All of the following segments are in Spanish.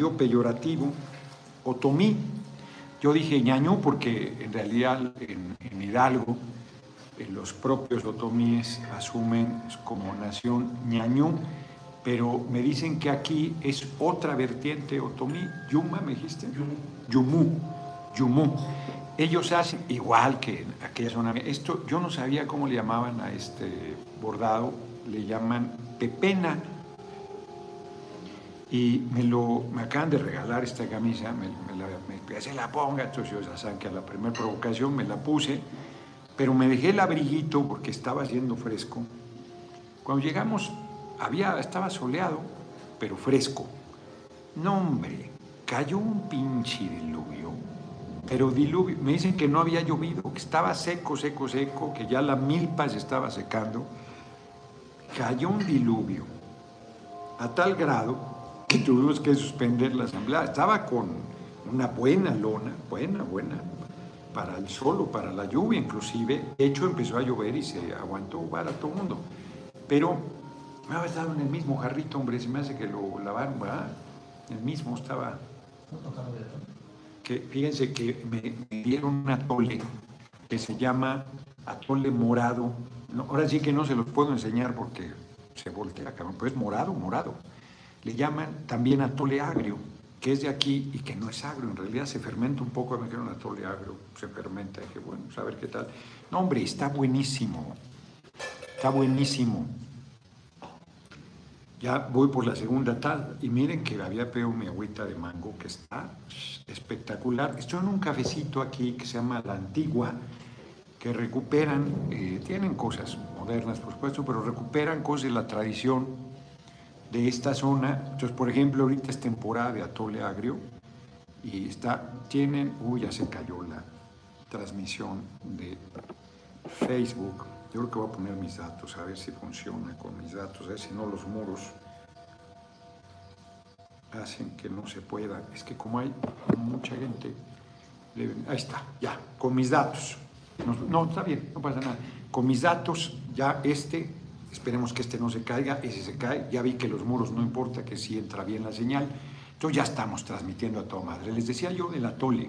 entendió peyorativo, otomí. Yo dije ñañú porque en realidad en, Hidalgo los propios otomíes asumen como nación ñañú, pero me dicen que aquí es otra vertiente otomí, yuma me dijiste, yumú, yumú. Ellos hacen igual que en aquella zona. Esto yo no sabía cómo le llamaban a este bordado, le llaman pepena y me, lo, me acaban de regalar esta camisa, me, la, me, se la ponga, entonces yo ya saben que a la primera provocación me la puse, pero me dejé el abriguito porque estaba haciendo fresco. Cuando llegamos, había, estaba soleado, pero fresco. No, hombre, cayó un pinche diluvio, pero diluvio, me dicen que no había llovido, que estaba seco, seco, seco, que ya la milpa se estaba secando. Cayó un diluvio a tal grado que tuvimos que suspender la asamblea. Estaba con una buena lona, buena, buena, para el sol o para la lluvia inclusive. De hecho, empezó a llover y se aguantó para todo el mundo. Pero me había estado en el mismo jarrito, hombre, se me hace que lo lavaron, ¿verdad? El mismo estaba... Que, fíjense que me, dieron un atole que se llama atole morado. ahora sí que no se los puedo enseñar porque se voltea, cabrón, pero es morado, morado le llaman también atole agrio, que es de aquí y que no es agrio, en realidad se fermenta un poco, me dijeron atole agrio, se fermenta, dije, bueno, a ver qué tal. No, hombre, está buenísimo, está buenísimo. Ya voy por la segunda tal, y miren que había pegado mi agüita de mango, que está espectacular. Estoy en un cafecito aquí que se llama La Antigua, que recuperan, eh, tienen cosas modernas, por supuesto, pero recuperan cosas de la tradición de esta zona. Entonces, por ejemplo, ahorita es temporada de atole agrio y está, tienen, uy, ya se cayó la transmisión de Facebook. Yo creo que voy a poner mis datos, a ver si funciona con mis datos, a ver si no los muros hacen que no se pueda. Es que como hay mucha gente, ahí está, ya, con mis datos. No, no, está bien, no pasa nada. Con mis datos, ya este Esperemos que este no se caiga y si se cae, ya vi que los muros no importa, que si entra bien la señal. Entonces ya estamos transmitiendo a toda madre. Les decía yo del atole,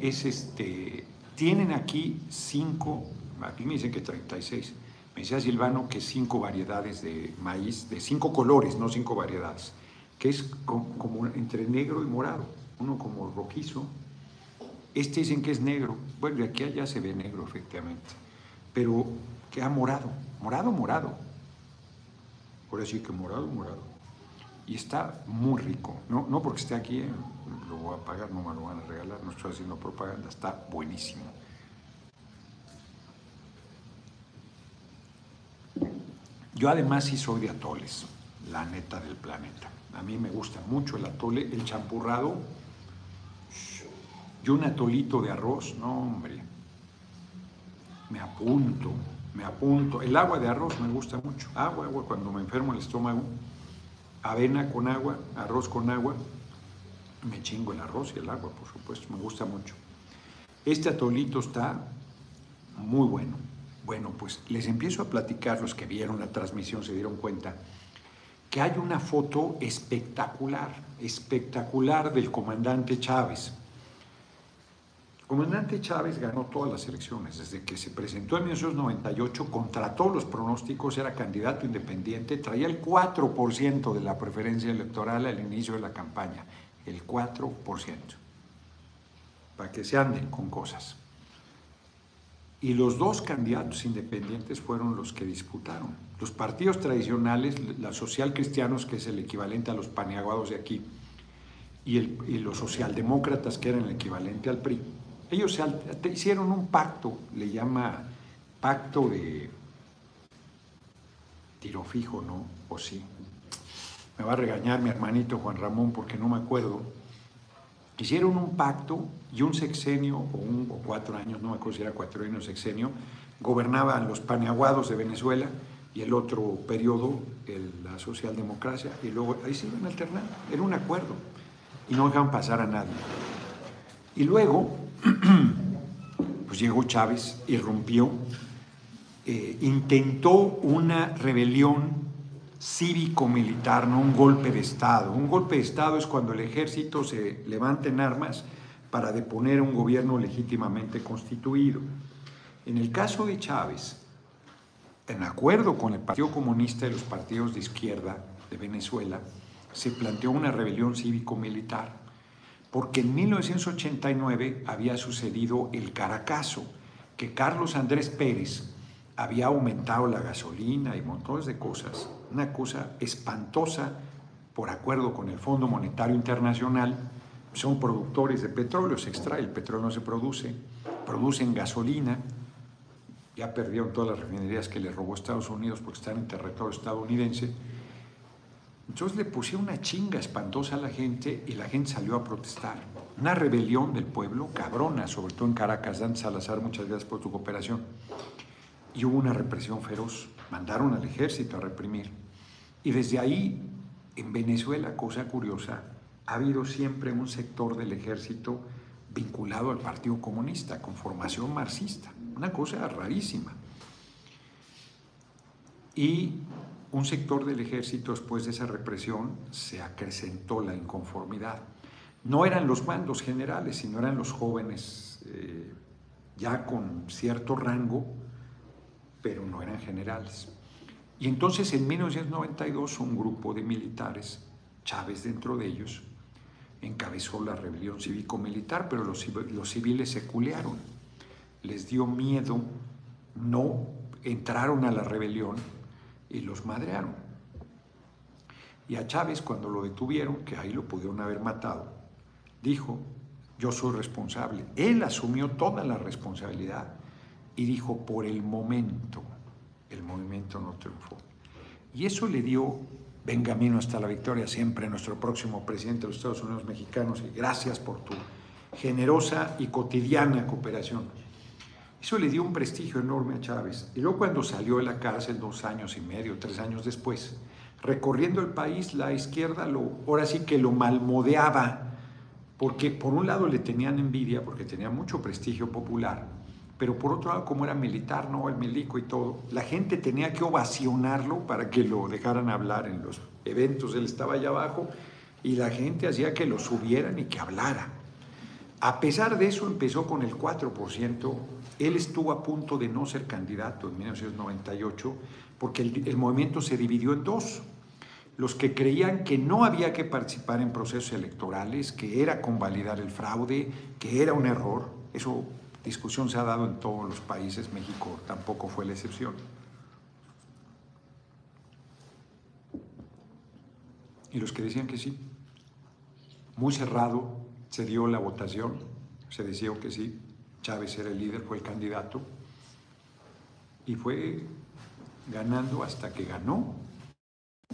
es este, tienen aquí cinco, aquí me dicen que 36, me decía Silvano que cinco variedades de maíz, de cinco colores, no cinco variedades, que es como, entre negro y morado, uno como rojizo. Este dicen que es negro, bueno, aquí allá se ve negro efectivamente, pero queda morado morado, morado. Por sí que morado, morado. Y está muy rico. No, no porque esté aquí, eh, lo voy a pagar, no me lo van a regalar, no estoy haciendo propaganda, está buenísimo. Yo además sí soy de atoles, la neta del planeta. A mí me gusta mucho el atole, el champurrado. Yo un atolito de arroz, no hombre, me apunto me apunto. El agua de arroz me gusta mucho. Agua, agua, cuando me enfermo el estómago. Avena con agua, arroz con agua. Me chingo el arroz y el agua, por supuesto, me gusta mucho. Este atolito está muy bueno. Bueno, pues les empiezo a platicar, los que vieron la transmisión se dieron cuenta, que hay una foto espectacular, espectacular del comandante Chávez comandante Chávez ganó todas las elecciones. Desde que se presentó en 1998, contra todos los pronósticos, era candidato independiente, traía el 4% de la preferencia electoral al inicio de la campaña. El 4%. Para que se anden con cosas. Y los dos candidatos independientes fueron los que disputaron. Los partidos tradicionales, los social cristianos, que es el equivalente a los paneaguados de aquí, y, y los socialdemócratas, que eran el equivalente al PRI, ellos hicieron un pacto, le llama pacto de tiro fijo, ¿no? O sí. Me va a regañar mi hermanito Juan Ramón porque no me acuerdo. Hicieron un pacto y un sexenio, o, un, cuatro años, no me acuerdo si era cuatro años sexenio, gobernaban los paneaguados de Venezuela y el otro periodo la socialdemocracia, y luego ahí se iban alternando. Era un acuerdo y no dejaban pasar a nadie. Y luego pues llegó Chávez, irrumpió, eh, intentó una rebelión cívico-militar, no un golpe de Estado. Un golpe de Estado es cuando el ejército se levanta en armas para deponer un gobierno legítimamente constituido. En el caso de Chávez, en acuerdo con el Partido Comunista y los partidos de izquierda de Venezuela, se planteó una rebelión cívico-militar, porque en 1989 había sucedido el Caracazo, que Carlos Andrés Pérez había aumentado la gasolina y montones de cosas, una cosa espantosa por acuerdo con el Fondo Monetario Internacional, son productores de petróleo, se extrae, el petróleo no se produce, producen gasolina, ya perdieron todas las refinerías que les robó Estados Unidos porque están en territorio estadounidense. Entonces le pusieron una chinga espantosa a la gente y la gente salió a protestar. Una rebelión del pueblo, cabrona, sobre todo en Caracas. Dan Salazar, muchas gracias por tu cooperación. Y hubo una represión feroz. Mandaron al ejército a reprimir. Y desde ahí, en Venezuela, cosa curiosa, ha habido siempre un sector del ejército vinculado al Partido Comunista, con formación marxista. Una cosa rarísima. Y un sector del ejército después de esa represión se acrecentó la inconformidad. No eran los mandos generales, sino eran los jóvenes eh, ya con cierto rango, pero no eran generales. Y entonces en 1992 un grupo de militares, Chávez dentro de ellos, encabezó la rebelión cívico-militar, pero los, los civiles se culearon les dio miedo, no entraron a la rebelión y los madrearon. Y a Chávez cuando lo detuvieron, que ahí lo pudieron haber matado, dijo, yo soy responsable. Él asumió toda la responsabilidad y dijo, por el momento, el movimiento no triunfó. Y eso le dio, ven camino hasta la victoria siempre, nuestro próximo presidente de los Estados Unidos mexicanos, y gracias por tu generosa y cotidiana cooperación. Eso le dio un prestigio enorme a Chávez. Y luego cuando salió de la cárcel dos años y medio, tres años después, recorriendo el país, la izquierda lo, ahora sí que lo malmodeaba, porque por un lado le tenían envidia, porque tenía mucho prestigio popular, pero por otro lado, como era militar, no el milico y todo, la gente tenía que ovacionarlo para que lo dejaran hablar en los eventos. Él estaba allá abajo y la gente hacía que lo subieran y que hablara. A pesar de eso, empezó con el 4% él estuvo a punto de no ser candidato en 1998 porque el, movimiento se dividió en dos. Los que creían que no había que participar en procesos electorales, que era convalidar el fraude, que era un error. Eso, discusión se ha dado en todos los países, México tampoco fue la excepción. Y los que decían que sí. Muy cerrado se dio la votación, se decía que sí, Chávez era el líder, fue el candidato y fue ganando hasta que ganó.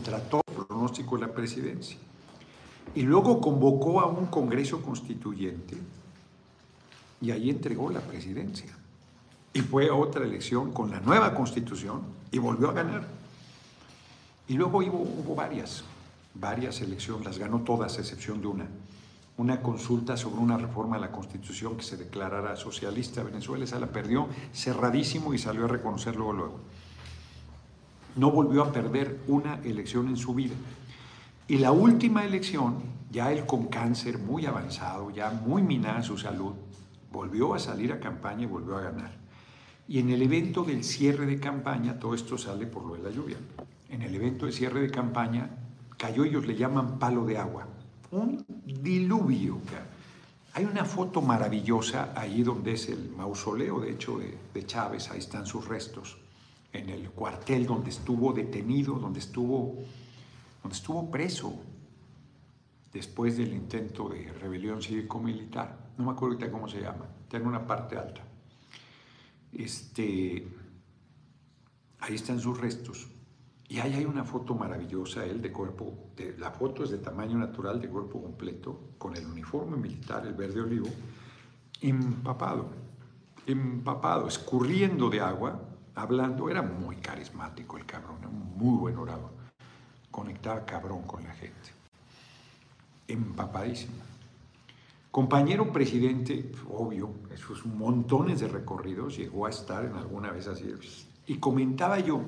Trató el pronóstico de la presidencia. Y luego convocó a un Congreso Constituyente y ahí entregó la presidencia. Y fue a otra elección con la nueva constitución y volvió a ganar. Y luego hubo, hubo varias, varias elecciones, las ganó todas a excepción de una una consulta sobre una reforma a la Constitución que se declarara socialista. Venezuela esa la perdió cerradísimo y salió a reconocerlo luego. No volvió a perder una elección en su vida. Y la última elección, ya él con cáncer muy avanzado, ya muy minada su salud, volvió a salir a campaña y volvió a ganar. Y en el evento del cierre de campaña, todo esto sale por lo de la lluvia. En el evento de cierre de campaña cayó, ellos le llaman palo de agua un diluvio. Hay una foto maravillosa ahí donde es el mausoleo, de hecho, de, Chávez, ahí están sus restos, en el cuartel donde estuvo detenido, donde estuvo, donde estuvo preso después del intento de rebelión cívico-militar. No me acuerdo ahorita cómo se llama, tiene una parte alta. Este, ahí están sus restos. Y ahí hay una foto maravillosa, él de cuerpo, la foto es de tamaño natural, de cuerpo completo, con el uniforme militar, el verde olivo, empapado, empapado, escurriendo de agua, hablando, era muy carismático el cabrón, un muy buen orador, conectaba cabrón con la gente, empapadísimo. Compañero presidente, obvio, esos montones de recorridos, llegó a estar en alguna vez así, y comentaba yo,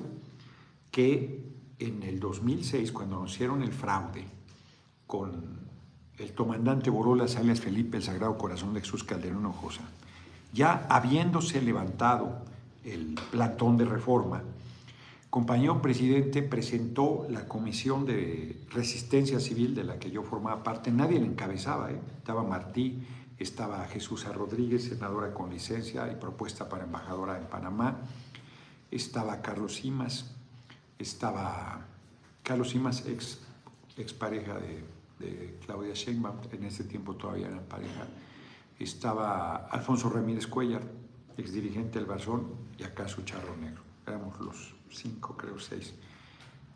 que en el 2006, cuando anunciaron el fraude con el comandante Borola alias Felipe, el Sagrado Corazón de Jesús Calderón Ojosa, ya habiéndose levantado el platón de reforma, compañero presidente presentó la comisión de resistencia civil de la que yo formaba parte, nadie la encabezaba, ¿eh? estaba Martí, estaba Jesús Rodríguez, senadora con licencia y propuesta para embajadora en Panamá, estaba Carlos Simas, estaba Carlos Simas, ex, ex pareja de, Claudia Sheinbaum, en ese tiempo todavía eran pareja, estaba Alfonso Ramírez Cuellar, ex dirigente del Barzón, y acá su charro negro. Éramos los cinco, creo, seis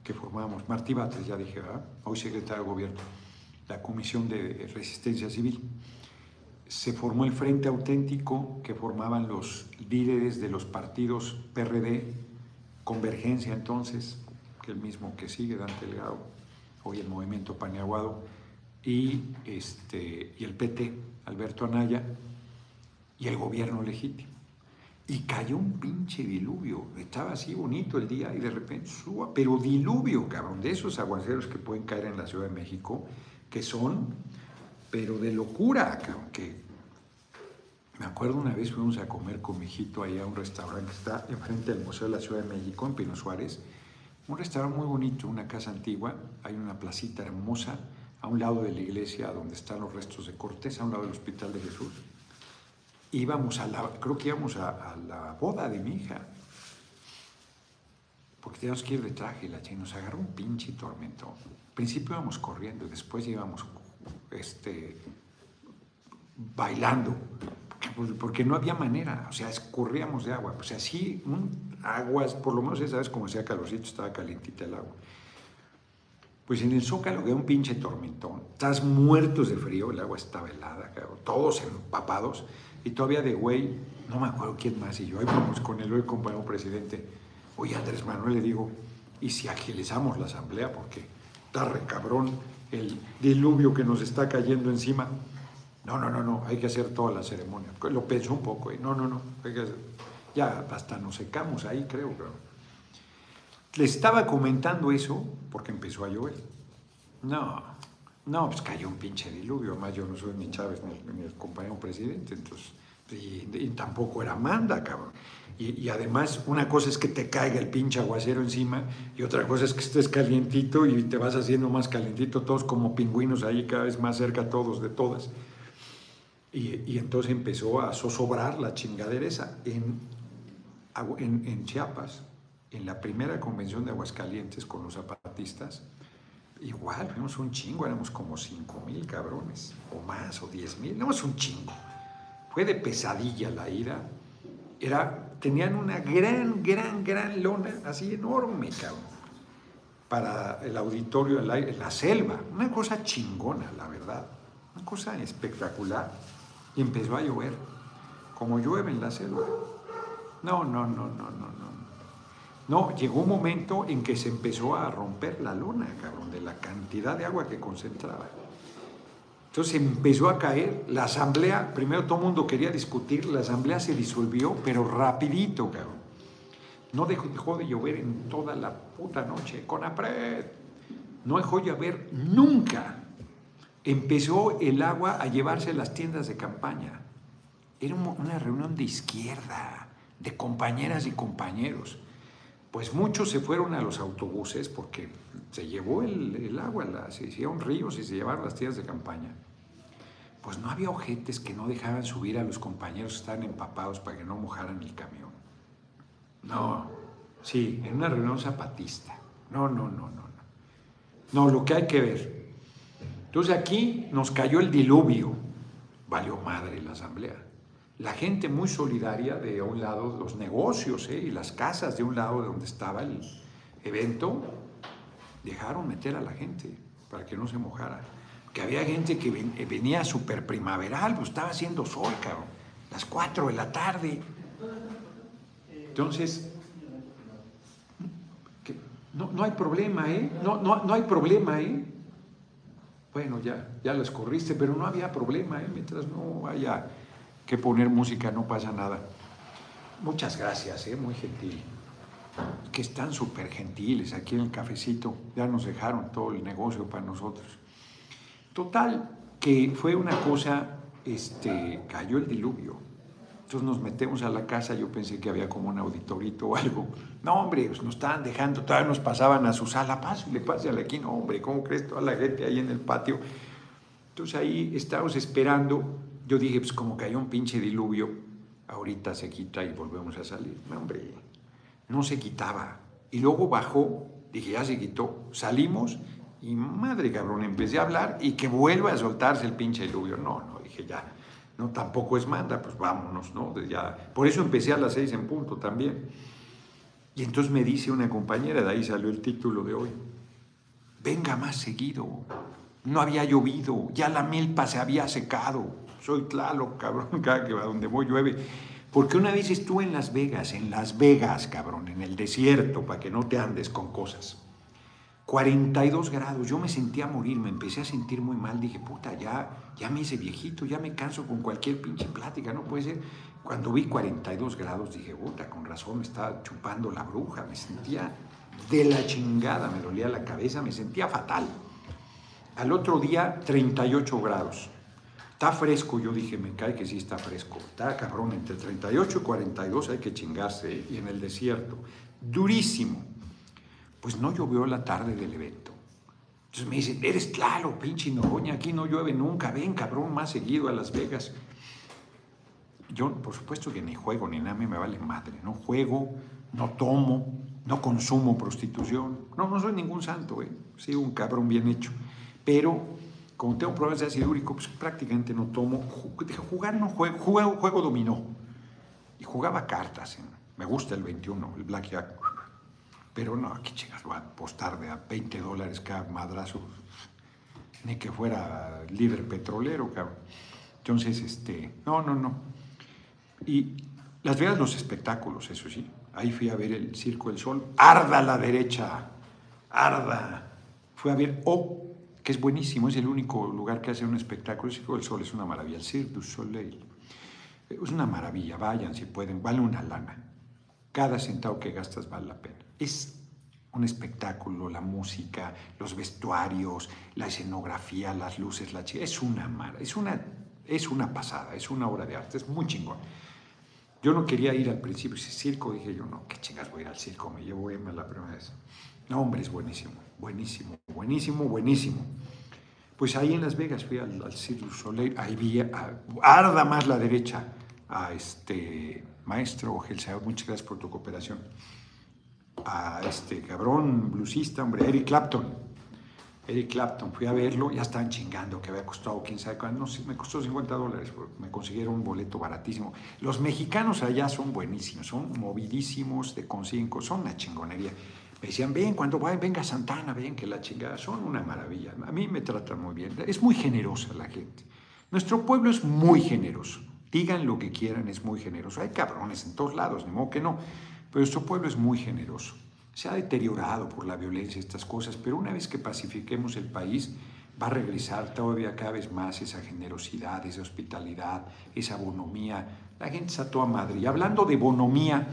que formábamos. Martí Batres, ya dije, hoy secretario de Gobierno, la Comisión de Resistencia Civil. Se formó el Frente Auténtico que formaban los líderes de los partidos PRD, Convergencia entonces, que el mismo que sigue, Dante Delgado, hoy el Movimiento Paneaguado, y, este, y el PT, Alberto Anaya, y el gobierno legítimo. Y cayó un pinche diluvio. Estaba así bonito el día y de repente suba, pero diluvio, cabrón, de esos aguaceros que pueden caer en la Ciudad de México, que son, pero de locura, cabrón, que me acuerdo una vez fuimos a comer con mi hijito ahí a un restaurante que está enfrente del Museo de la Ciudad de México, en Pino Suárez, un restaurante muy bonito, una casa antigua, hay una placita hermosa a un lado de la iglesia donde están los restos de Cortés, a un lado del Hospital de Jesús. Íbamos a la, creo que íbamos a, la boda de mi hija, porque teníamos que ir de traje y la chica nos agarró un pinche tormento. Al principio íbamos corriendo, después íbamos este, bailando, porque no había manera, o sea, escurríamos de agua, o sea, sí, aguas, por lo menos esa vez como sea calorcito, estaba calientita el agua. Pues en el Zócalo había un pinche tormentón, estás muertos de frío, el agua estaba helada, todos empapados, y todavía de güey, no me acuerdo quién más, y yo ahí vamos con el hoy compañero presidente. Oye, Andrés Manuel, le digo, ¿y si agilizamos la asamblea? Porque está recabrón el diluvio que nos está cayendo encima. No, no, no, no, hay que hacer toda la ceremonia. Lo pensó un poco, ¿eh? no, no, no, hay que hacer. Ya hasta nos secamos ahí, creo. Pero... Le estaba comentando eso porque empezó a llover. No, no, pues cayó un pinche diluvio, además yo no soy ni Chávez ni, el compañero presidente, entonces, y, tampoco era Manda, cabrón. Y, además, una cosa es que te caiga el pinche aguacero encima y otra cosa es que estés calientito y te vas haciendo más calientito, todos como pingüinos ahí, cada vez más cerca todos de todas. Y, entonces empezó a zozobrar la chingadera esa. En, Chiapas, en la primera convención de Aguascalientes con los zapatistas, Igual, fuimos un chingo, éramos como 5 mil cabrones, o más, o 10 mil, éramos un chingo. Fue de pesadilla la ira. Era, tenían una gran, gran, gran lona, así enorme, cabrón, para el auditorio la, la selva. Una cosa chingona, la verdad. Una cosa espectacular. Y empezó a llover, como llueve en la selva. No, no, no, no, no, no. No, llegó un momento en que se empezó a romper la luna, cabrón, de la cantidad de agua que concentraba. Entonces empezó a caer, la asamblea, primero todo el mundo quería discutir, la asamblea se disolvió, pero rapidito, cabrón. No dejó, dejó de llover en toda la puta noche, con apret. No dejó de llover nunca. Empezó el agua a llevarse las tiendas de campaña. Era una reunión de izquierda, de compañeras y compañeros pues muchos se fueron a los autobuses porque se llevó el, agua, se hicieron ríos y se llevaron las tiendas de campaña. Pues no había ojetes que no dejaban subir a los compañeros que estaban empapados para que no mojaran el camión. No, sí, en una reunión zapatista. No, no, no, no, no. No, lo que hay que ver. Entonces aquí nos cayó el diluvio. Valió madre la asamblea la gente muy solidaria de un lado, los negocios ¿eh? y las casas de un lado de donde estaba el evento, dejaron meter a la gente para que no se mojara. Que había gente que eh, venía súper primaveral, pues estaba haciendo sol, cabrón, las 4 de la tarde. Entonces, no, no hay problema, ¿eh? No, no, no hay problema, ¿eh? Bueno, ya, ya lo escorriste, pero no había problema, ¿eh? Mientras no haya que poner música, no pasa nada. Muchas gracias, ¿eh? muy gentil. que están súper gentiles aquí en el cafecito, ya nos dejaron todo el negocio para nosotros. Total, que fue una cosa, este, cayó el diluvio. Entonces nos metemos a la casa, yo pensé que había como un auditorito o algo. No, hombre, pues nos estaban dejando, todavía nos pasaban a su sala, pásale, pásale aquí, no, hombre, ¿cómo crees toda la gente ahí en el patio? Entonces ahí estábamos esperando, yo dije, pues como cayó un pinche diluvio, ahorita se quita y volvemos a salir. No, hombre, no se quitaba. Y luego bajó, dije, ya se quitó, salimos y madre cabrón, empecé a hablar y que vuelva a soltarse el pinche diluvio. No, no, dije ya, no, tampoco es manda, pues vámonos, ¿no? Ya. Por eso empecé a las seis en punto también. Y entonces me dice una compañera, de ahí salió el título de hoy, venga más seguido, no había llovido, ya la milpa se había secado, soy claro, cabrón, cada que va donde voy llueve. Porque una vez estuve en Las Vegas, en Las Vegas, cabrón, en el desierto, para que no te andes con cosas. 42 grados, yo me sentía morir, me empecé a sentir muy mal, dije, puta, ya, ya me hice viejito, ya me canso con cualquier pinche plática, no puede ser. Cuando vi 42 grados dije, puta, con razón me estaba chupando la bruja, me sentía de la chingada, me dolía la cabeza, me sentía fatal. Al otro día, 38 grados. Está fresco, yo dije, me cae que sí está fresco. Está cabrón, entre 38 y 42 hay que chingarse, y en el desierto. Durísimo pues no llovió la tarde del evento. Entonces me dicen, eres claro, pinche Noroña, aquí no llueve nunca, ven cabrón, más seguido a Las Vegas. Yo, por supuesto que ni juego ni nada, me vale madre, no juego, no tomo, no consumo prostitución, no, no soy ningún santo, ¿eh? soy un cabrón bien hecho, pero como tengo problemas de ácido úrico, pues prácticamente no tomo, jugar no juego, juego, juego dominó, y jugaba cartas, ¿eh? me gusta el 21, el blackjack, pero no, aquí chicas, voy a apostar de a 20 dólares cada madrazo. Ni que fuera líder petrolero, cabrón. Entonces, este, no, no, no. Y Las Vegas, los espectáculos, eso sí. Ahí fui a ver el Circo del Sol. Arda a la derecha, arda. Fui a ver O, que es buenísimo, es el único lugar que hace un espectáculo. El Circo del Sol es una maravilla, el Cirque du Soleil. Es una maravilla, vayan si pueden, vale una lana. Cada centavo que gastas vale la pena. Es un espectáculo, la música, los vestuarios, la escenografía, las luces, la chica. Es una, es una, es una pasada, es una obra de arte, es muy chingón. Yo no quería ir al principio, ese circo, dije yo, no, qué chingas voy a ir al circo, me llevo Emma la primera vez. No, hombre, es buenísimo, buenísimo, buenísimo, buenísimo. Pues ahí en Las Vegas fui al, al Cirque Soleil, ahí vi, arda más la derecha, a este maestro Gelsao, muchas gracias por tu cooperación a este cabrón bluesista, hombre, Eric Clapton. Eric Clapton, fui a verlo, ya estaban chingando, que había costado quién sabe cuánto, no sé, me costó 50 dólares, me consiguieron un boleto baratísimo. Los mexicanos allá son buenísimos, son movidísimos, de consiguen, son una chingonería. Me decían, ven, cuando vayan, venga Santana, ven, que la chingada, son una maravilla. A mí me tratan muy bien, es muy generosa la gente. Nuestro pueblo es muy generoso, digan lo que quieran, es muy generoso. Hay cabrones en todos lados, ni modo que no pero nuestro pueblo es muy generoso. Se ha deteriorado por la violencia estas cosas, pero una vez que pacifiquemos el país, va a regresar todavía cada vez más esa generosidad, esa hospitalidad, esa bonomía. La gente está toda madre. Y hablando de bonomía,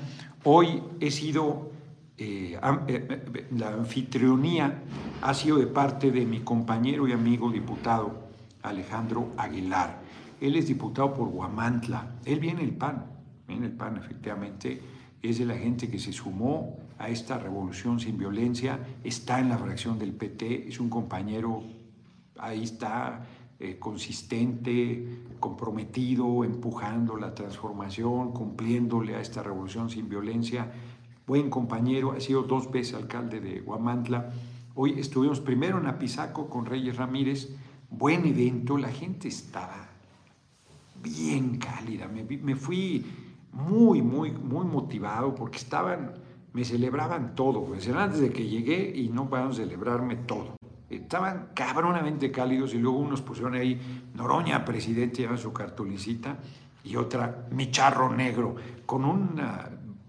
hoy he sido, eh, eh, eh, la anfitrionía ha sido de parte de mi compañero y amigo diputado Alejandro Aguilar. Él es diputado por Guamantla. Él viene el PAN, viene el PAN efectivamente es de la gente que se sumó a esta revolución sin violencia, está en la fracción del PT, es un compañero, ahí está, eh, consistente, comprometido, empujando la transformación, cumpliéndole a esta revolución sin violencia. Buen compañero, ha sido dos veces alcalde de Guamantla. Hoy estuvimos primero en Apizaco con Reyes Ramírez, buen evento, la gente estaba bien cálida, me, me fui muy, muy, muy motivado porque estaban, me celebraban todo. Pues antes de que llegué y no pudieron celebrarme todo. Estaban cabronamente cálidos y luego unos pusieron ahí Noroña, presidente, lleva su cartulicita y otra mi charro negro con un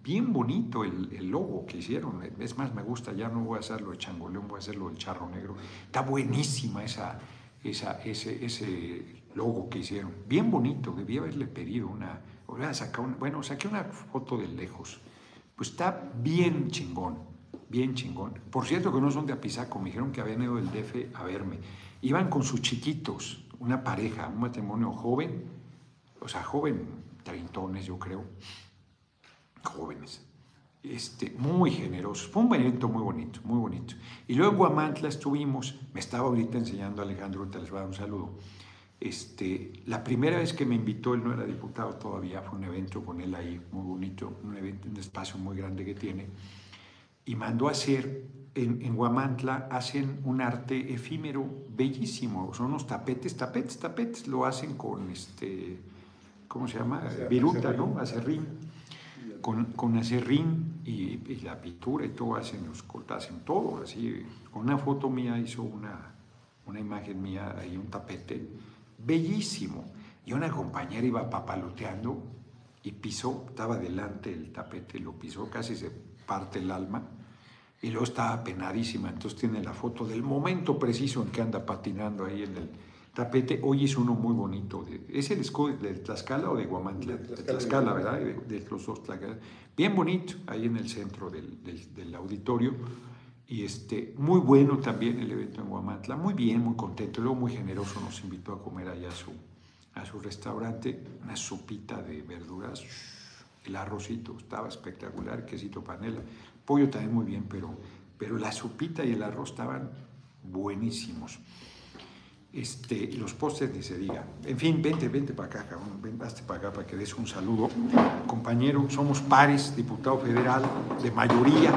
bien bonito el, logo que hicieron. Es más, me gusta, ya no voy a hacerlo de changoleón, voy a hacerlo del charro negro. Está buenísima esa, esa, ese, ese logo que hicieron. Bien bonito, debía haberle pedido una, bueno, saqué una foto de lejos, Pues está bien chingón, bien chingón. Por cierto que no son de Apizaco, me dijeron que habían ido del DF a verme. Iban con sus chiquitos, una pareja, un matrimonio joven, o sea, joven, treintones yo creo, jóvenes este, muy generosos. Fue un evento muy bonito, muy bonito. Y luego en Guamantla estuvimos, me estaba ahorita enseñando Alejandro, ahorita les voy a dar un saludo. Este, la primera vez que me invitó, él no era diputado todavía, fue un evento con él ahí, muy bonito, un evento, un espacio muy grande que tiene, y mandó a hacer, en, en Guamantla hacen un arte efímero bellísimo, son unos tapetes, tapetes, tapetes, lo hacen con este, ¿cómo se llama? Viruta, ¿no? Acerrín con, con acerrín y, y, la pintura y todo, hacen los hacen todo, así. Con una foto mía hizo una, una imagen mía, ahí un tapete, bellísimo. Y una compañera iba papaloteando y pisó, estaba delante el tapete, lo pisó, casi se parte el alma. Y luego estaba penadísima, entonces tiene la foto del momento preciso en que anda patinando ahí en el, tapete. Hoy es uno muy bonito. ¿Es el escudo de Tlaxcala o de Guamantla? De Tlaxcala, ¿verdad? De, los dos Tlaxcala. Bien bonito, ahí en el centro del, del, auditorio. Y este, muy bueno también el evento en Guamantla. Muy bien, muy contento. Luego muy generoso nos invitó a comer allá a su, a su restaurante. Una sopita de verduras. El arrocito estaba espectacular, quesito panela. Pollo también muy bien, pero, pero la sopita y el arroz estaban buenísimos. Este, los postes ni se diga. En fin, vente, vente para acá, cabrón, ven, para acá para que des un saludo. Compañero, somos pares, diputado federal de mayoría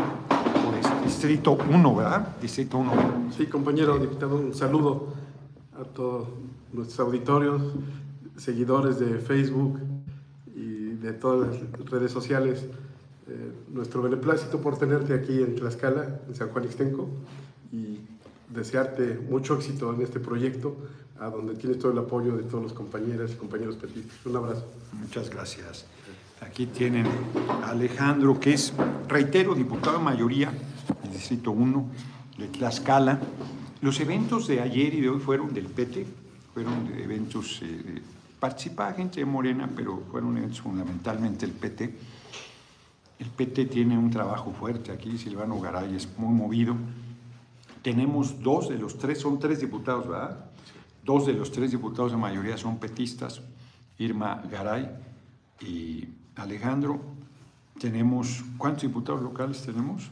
Distrito 1, ¿verdad? Distrito 1. Sí, compañero diputado, un saludo a todos nuestros auditorios, seguidores de Facebook y de todas las redes sociales. Eh, nuestro beneplácito por tenerte aquí en Tlaxcala, en San Juan Ixtenco, y desearte mucho éxito en este proyecto, a donde tienes todo el apoyo de todos los compañeras y compañeros petistas. Un abrazo. Muchas gracias. Aquí tienen a Alejandro, que es, reitero, diputado de mayoría del Distrito 1 de Tlaxcala. Los eventos de ayer y de hoy fueron del PT, fueron eventos, eh, participaba gente de Morena, pero fueron eventos fundamentalmente el PT. El PT tiene un trabajo fuerte aquí, Silvano Garay es muy movido tenemos dos de los tres, son tres diputados, ¿verdad? Dos de los tres diputados de mayoría son petistas, Irma Garay y Alejandro. Tenemos, ¿cuántos diputados locales tenemos?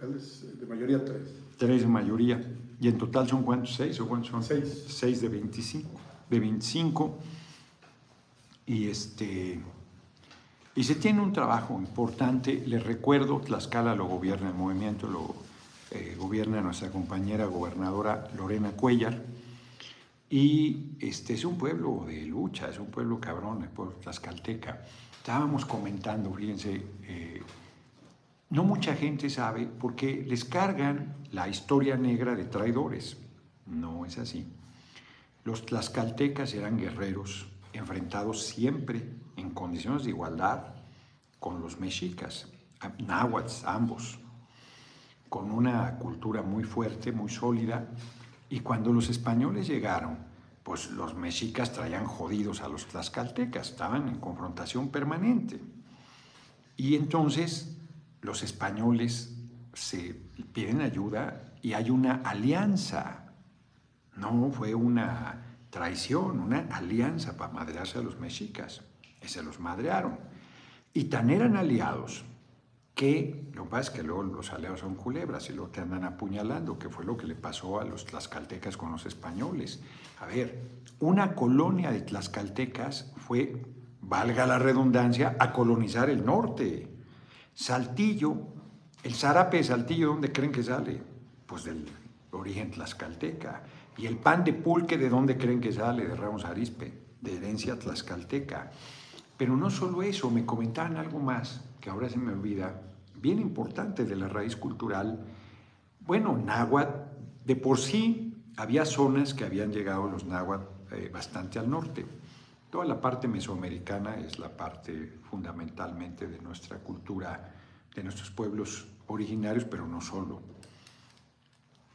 Locales de mayoría tres. Tres de mayoría. ¿Y en total son cuántos? ¿Seis o cuántos son? Seis. Seis de 25. De 25. Y este... Y se tiene un trabajo importante, les recuerdo, Tlaxcala lo gobierna el movimiento, lo eh, gobierna nuestra compañera gobernadora Lorena Cuellar. Y este es un pueblo de lucha, es un pueblo cabrón, el pueblo tlaxcalteca. Estábamos comentando, fíjense, eh, no mucha gente sabe por qué les cargan la historia negra de traidores. No es así. Los tlaxcaltecas eran guerreros enfrentados siempre en condiciones de igualdad con los mexicas, náhuatl, ambos con una cultura muy fuerte, muy sólida, y cuando los españoles llegaron, pues los mexicas traían jodidos a los tlaxcaltecas, estaban en confrontación permanente. Y entonces los españoles se piden ayuda y hay una alianza. No fue una traición, una alianza para madrearse a los mexicas. Y se los madrearon. Y tan eran aliados que lo que pasa es que luego los aliados son culebras y luego te andan apuñalando, que fue lo que le pasó a los tlaxcaltecas con los españoles. A ver, una colonia de tlaxcaltecas fue, valga la redundancia, a colonizar el norte. Saltillo, el zarape de Saltillo, ¿dónde creen que sale? Pues del origen tlaxcalteca. Y el pan de pulque, ¿de dónde creen que sale? De Ramos Arispe, de herencia tlaxcalteca. Pero no solo eso, me comentaban algo más, que ahora se me olvida, bien importante de la raíz cultural. Bueno, náhuatl, de por sí había zonas que habían llegado los náhuatl eh, bastante al norte. Toda la parte mesoamericana es la parte fundamentalmente de nuestra cultura, de nuestros pueblos originarios, pero no solo.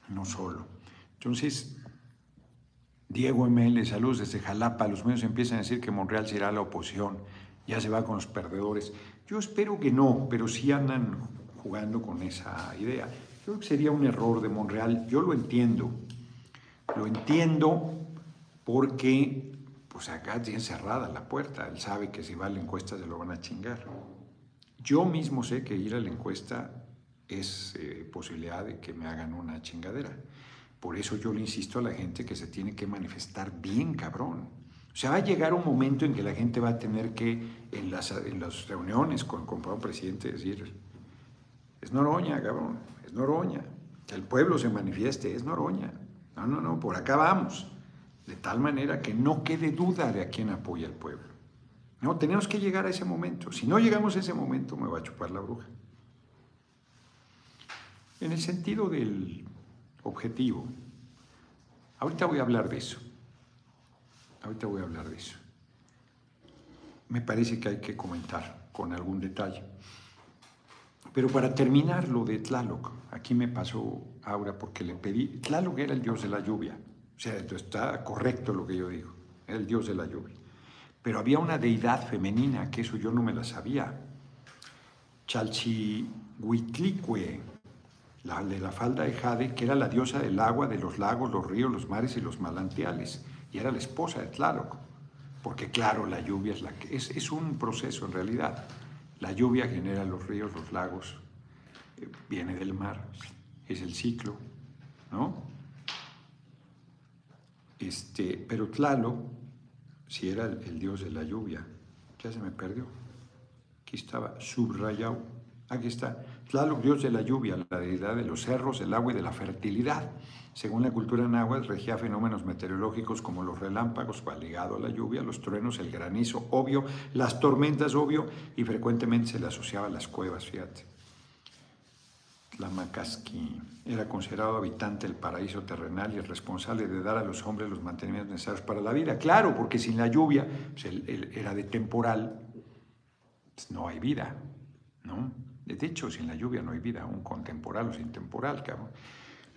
No solo. Entonces, Diego ML, saludos desde Jalapa. Los medios empiezan a decir que Monreal será la oposición. ya se va con los perdedores. Yo espero que no, pero sí andan jugando con esa idea. Yo creo que sería un error de Monreal, yo lo entiendo. Lo entiendo porque pues acá tiene cerrada la puerta, él sabe que si va a la encuesta se lo van a chingar. Yo mismo sé que ir a la encuesta es eh, posibilidad de que me hagan una chingadera. Por eso yo le insisto a la gente que se tiene que manifestar bien cabrón. O sea, va a llegar un momento en que la gente va a tener que, en las, en las reuniones con el comprado presidente, decir, es Noroña, cabrón, es Noroña. Que el pueblo se manifieste, es Noroña. No, no, no, por acá vamos. De tal manera que no quede duda de a quién apoya el pueblo. No, tenemos que llegar a ese momento. Si no llegamos a ese momento, me va a chupar la bruja. En el sentido del objetivo, ahorita voy a hablar de eso. Ahorita voy a hablar de eso. Me parece que hay que comentar con algún detalle. Pero para terminar lo de Tlaloc, aquí me pasó Aura porque le pedí, Tlaloc era el dios de la lluvia, o sea, está correcto lo que yo digo, el dios de la lluvia. Pero había una deidad femenina, que eso yo no me la sabía, Chalchihuitlicue, la de la falda de Jade, que era la diosa del agua, de los lagos, los ríos, los mares y los manantiales, y era la esposa de Tlaloc, porque claro, la lluvia es la que es, es un proceso en realidad. La lluvia genera los ríos, los lagos, eh, viene del mar, es el ciclo, ¿no? Este, pero Tlalo, si era el, dios de la lluvia, ya se me perdió. Aquí estaba subrayado. Aquí está. Tlaloc, dios de la lluvia, la deidad de los cerros, del agua y de la fertilidad. Según la cultura náhuatl, regía fenómenos meteorológicos como los relámpagos, ligado a la lluvia, los truenos, el granizo, obvio, las tormentas, obvio, y frecuentemente se le asociaba a las cuevas, fíjate. Tlamacasqui era considerado habitante del paraíso terrenal y el responsable de dar a los hombres los mantenimientos necesarios para la vida. Claro, porque sin la lluvia, era de temporal, no hay vida, ¿no? De hecho, sin la lluvia no hay vida, un contemporal o sin temporal, cabrón.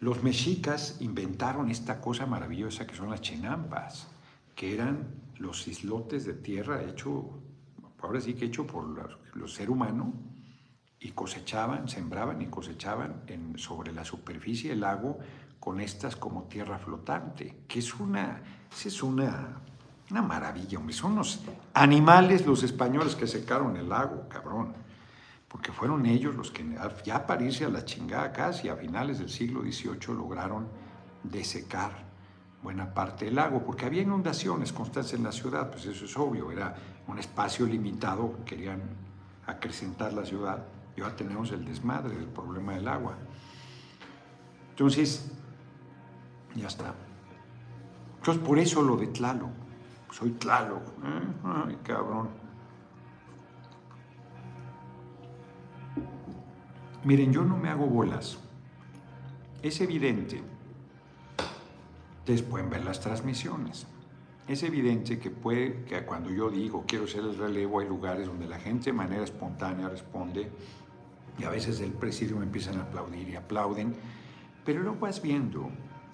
Los mexicas inventaron esta cosa maravillosa que son las chinampas, que eran los islotes de tierra hecho, ahora sí que hecho por los, ser humano, y cosechaban, sembraban y cosechaban sobre la superficie del lago con estas como tierra flotante, que es una, es una, una maravilla, hombre. Son los animales, los españoles que secaron el lago, cabrón porque fueron ellos los que ya para irse a la chingada casi a finales del siglo XVIII lograron desecar buena parte del lago, porque había inundaciones constantes en la ciudad, pues eso es obvio, era un espacio limitado, querían acrecentar la ciudad, y ahora tenemos el desmadre del problema del agua. Entonces, ya está. Entonces, por eso lo de Tlalo, soy Tlalo, ¿eh? ay cabrón. Miren, yo no me hago bolas. Es evidente, ustedes pueden ver las transmisiones, es evidente que puede que cuando yo digo quiero ser el relevo hay lugares donde la gente de manera espontánea responde y a veces el presidio me empiezan a aplaudir y aplauden, pero luego vas viendo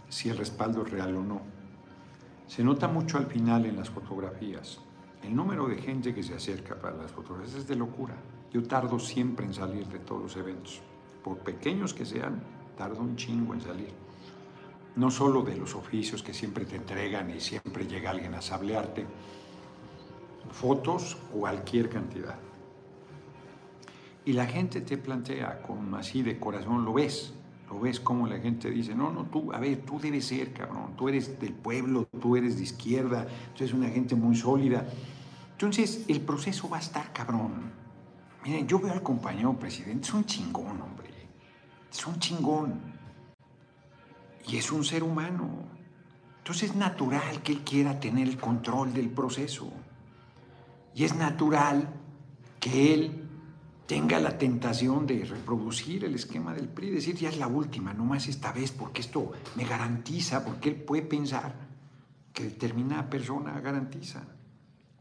si el respaldo es real o no. Se nota mucho al final en las fotografías. El número de gente que se acerca para las fotografías es de locura. Yo tardo siempre en salir de todos los eventos. Por pequeños que sean, tardo un chingo en salir. No solo de los oficios que siempre te entregan y siempre llega alguien a sablearte. Fotos, cualquier cantidad. Y la gente te plantea con así de corazón, lo ves, lo ves como la gente dice, no, no, tú, a ver, tú debes ser, cabrón, tú eres del pueblo, tú eres de izquierda, tú eres una gente muy sólida. Entonces, el proceso va a estar, cabrón. Miren, yo veo al compañero presidente, es un chingón, hombre. Es un chingón. Y es un ser humano. Entonces es natural que él quiera tener el control del proceso. Y es natural que él tenga la tentación de reproducir el esquema del PRI, decir ya es la última, no más esta vez, porque esto me garantiza, porque él puede pensar que determinada persona garantiza,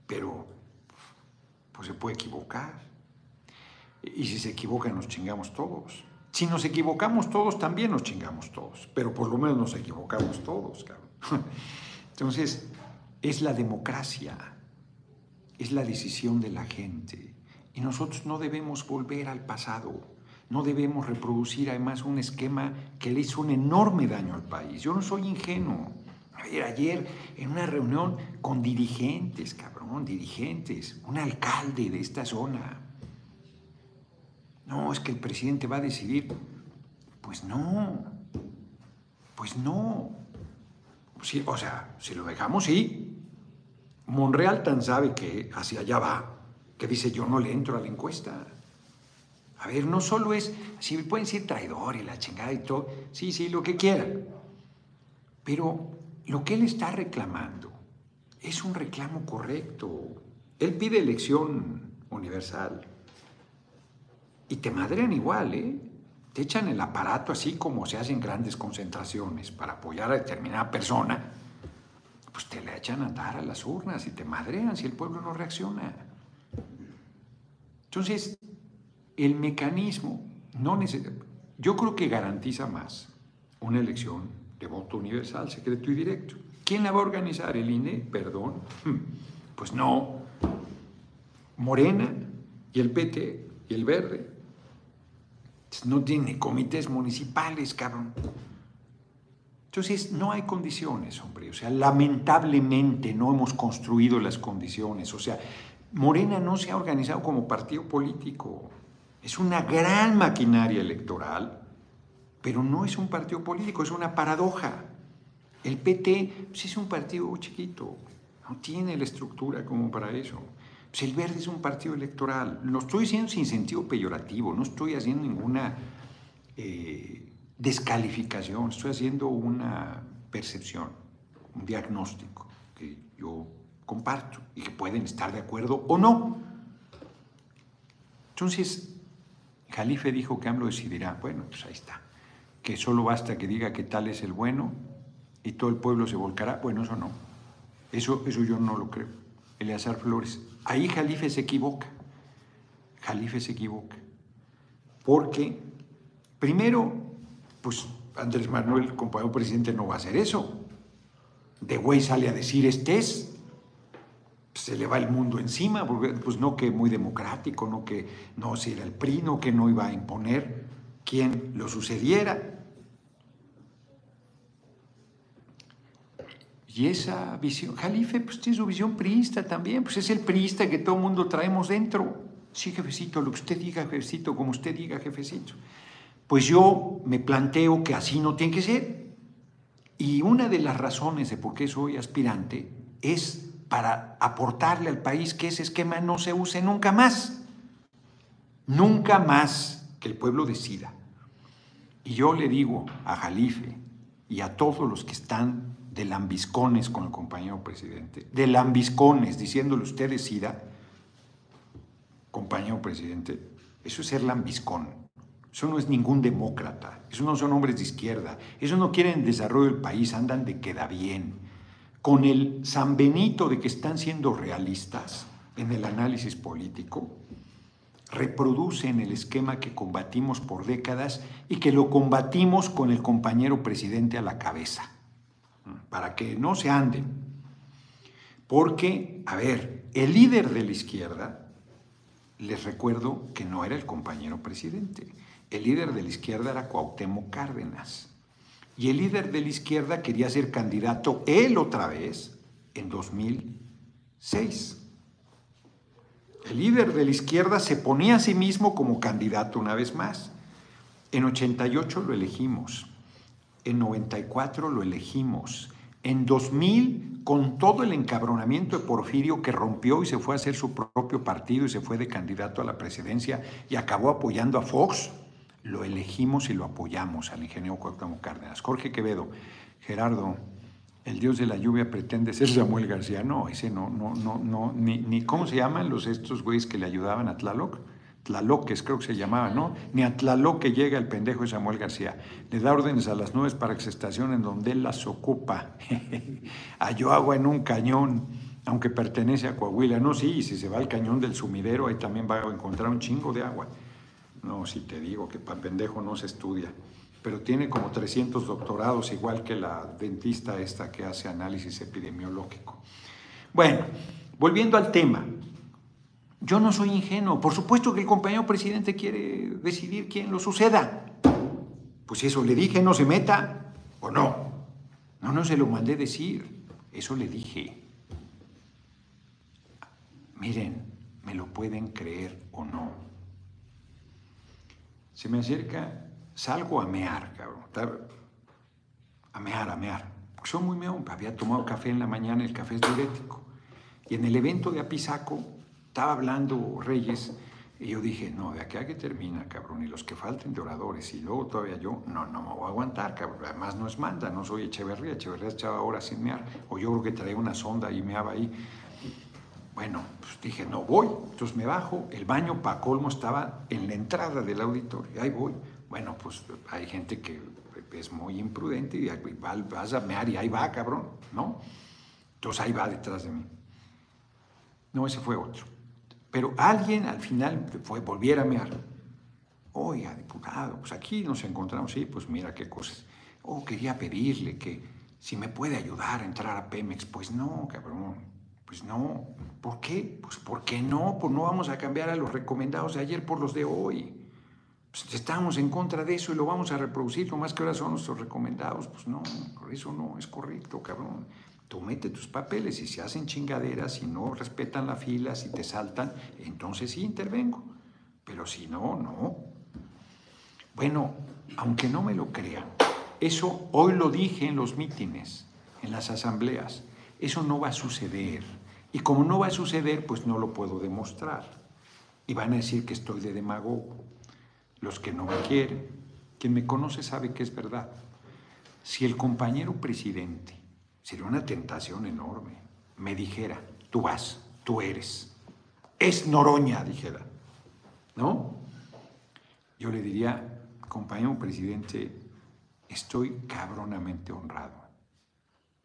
pero pues se puede equivocar. Y si se equivoca nos chingamos todos. Si nos equivocamos todos, también nos chingamos todos. Pero por lo menos nos equivocamos todos. Entonces, es la democracia. es la decisión de la gente. Y nosotros no debemos volver al pasado. No debemos reproducir además un esquema que le hizo un enorme daño al país. Yo no soy ingenuo. A ver, ayer en una reunión con dirigentes, cabrón, dirigentes, un alcalde de esta zona. No, es que el presidente va a decidir. Pues no, pues no. Sí, o sea, si lo dejamos, sí. Monreal tan sabe que hacia allá va, que dice yo no le entro a la encuesta. A ver, no solo es, si pueden decir traidor y la chingada y todo, sí, sí, lo que quieran. Pero lo que él está reclamando es un reclamo correcto. Él pide elección universal. Y te madrean igual, ¿eh? Te echan el aparato así como se hacen grandes concentraciones para apoyar a determinada persona. Pues te le echan a andar a las urnas y te madrean si el pueblo no reacciona. Entonces, el mecanismo no Yo creo que garantiza más una elección de voto universal, secreto y directo. ¿Quién la va a organizar? ¿El INE? Perdón. Pues no. Morena y el PT y el Verde. No tiene comités municipales, cabrón. Entonces, no hay condiciones, hombre. O sea, lamentablemente no hemos construido las condiciones. O sea, Morena no se ha organizado como partido político. Es una gran maquinaria electoral, pero no es un partido político, es una paradoja. El PT pues, es un partido chiquito, no tiene la estructura como para eso. Pues el Verde es un partido electoral. Lo estoy diciendo sin sentido peyorativo, no estoy haciendo ninguna eh, descalificación, estoy haciendo una percepción, un diagnóstico que yo comparto y que pueden estar de acuerdo o no. Entonces, Jalife dijo que AMLO decidirá. Bueno, pues ahí está. Que solo basta que diga que tal es el bueno y todo el pueblo se volcará. Bueno, eso no. Eso, eso yo no lo creo. Eleazar Flores. Ahí Jalife se equivoca. Jalife se equivoca. Porque, primero, pues Andrés Manuel, compañero presidente, no va a hacer eso. De güey sale a decir estés se le va el mundo encima, porque pues no que muy democrático, no que no si era el PRI, no que no iba a imponer quien lo sucediera. Y esa visión, Jalife pues tiene su visión priista también, pues es el priista que todo el mundo traemos dentro. Sí, jefecito, lo que usted diga, jefecito, como usted diga, jefecito. Pues yo me planteo que así no tiene que ser. Y una de las razones de por qué soy aspirante es para aportarle al país que ese esquema no se use nunca más. Nunca más que el pueblo decida. Y yo le digo a Jalife y a todos los que están de lambiscones con el compañero presidente, de lambiscones, diciéndole usted decida, compañero presidente, eso es ser lambiscón. Eso no es ningún demócrata, eso no son hombres de izquierda, eso no quieren desarrollo del país, andan de queda bien con el San Benito de que están siendo realistas en el análisis político, reproducen el esquema que combatimos por décadas y que lo combatimos con el compañero presidente a la cabeza, para que no se anden. Porque, a ver, el líder de la izquierda, les recuerdo que no era el compañero presidente, el líder de la izquierda era Cuauhtémoc Cárdenas. Y el líder de la izquierda quería ser candidato él otra vez en 2006. El líder de la izquierda se ponía a sí mismo como candidato una vez más. En 88 lo elegimos, en 94 lo elegimos, en 2000 con todo el encabronamiento de Porfirio que rompió y se fue a hacer su propio partido y se fue de candidato a la presidencia y acabó apoyando a Fox lo elegimos y lo apoyamos al ingeniero Cuauhtémoc Cárdenas. Jorge Quevedo, Gerardo, el dios de la lluvia pretende ser Samuel García. No, ese no, no, no, no, ni, ni ¿cómo se llaman los estos güeyes que le ayudaban a Tlaloc? Tlaloques creo que se llamaban, ¿no? Ni a Tlaloc que llega el pendejo de Samuel García. Le da órdenes a las nubes para que se estacionen donde él las ocupa. Halló agua en un cañón, aunque pertenece a Coahuila. No, sí, si se va al cañón del sumidero, ahí también va a encontrar un chingo de agua. No, si te digo que para pendejo no se estudia, pero tiene como 300 doctorados, igual que la dentista esta que hace análisis epidemiológico. Bueno, volviendo al tema, Yo no soy ingenuo. Por supuesto que el compañero presidente quiere decidir quién lo suceda. Pues eso le dije, no se meta o no. No, no se lo mandé decir. Eso le dije. Miren, me lo pueden creer o no. Se me acerca, salgo a mear, cabrón. A mear, a mear. Soy muy meón. Había tomado café en la mañana, el café es diurético. Y en el evento de Apizaco estaba hablando Reyes y yo dije, no, de aquí a que termina, cabrón, y los que falten de oradores, y luego todavía yo, no, no me voy a aguantar, cabrón, además no es manda, no soy Echeverría, Echeverría echaba horas sin mear, o yo creo que traía una sonda y meaba ahí. Bueno, pues dije, no voy, entonces me bajo, el baño para colmo estaba en la entrada del auditorio, ahí voy. Bueno, pues hay gente que es muy imprudente y vas a mear y ahí va, cabrón, ¿no? Entonces ahí va detrás de mí. No, ese fue otro. Pero alguien al final fue volviera a mear. Oiga, diputado, pues aquí nos encontramos, sí, pues mira qué cosas. Oh, quería pedirle que si me puede ayudar a entrar a Pemex. Pues no, cabrón, pues no. ¿Por qué? Pues ¿por qué no? Pues no vamos a cambiar a los recomendados de ayer por los de hoy. Pues estamos en contra de eso y lo vamos a reproducir, nomás que ahora son nuestros recomendados. Pues no, por eso no es correcto, cabrón. Tú mete tus papeles y se hacen chingaderas, si no respetan la fila, si te saltan, entonces sí intervengo. Pero si no, no. Bueno, aunque no me lo crean, eso hoy lo dije en los mítines, en las asambleas. Eso no va a suceder. Y como no va a suceder, pues no lo puedo demostrar. Y van a decir que estoy de demagogo. Los que no me quieren. Quien me conoce sabe que es verdad. Si el compañero presidente sería una tentación enorme. Me dijera, tú vas, tú eres. Es Noroña, dijera. ¿No? Yo le diría, compañero presidente, estoy cabronamente honrado.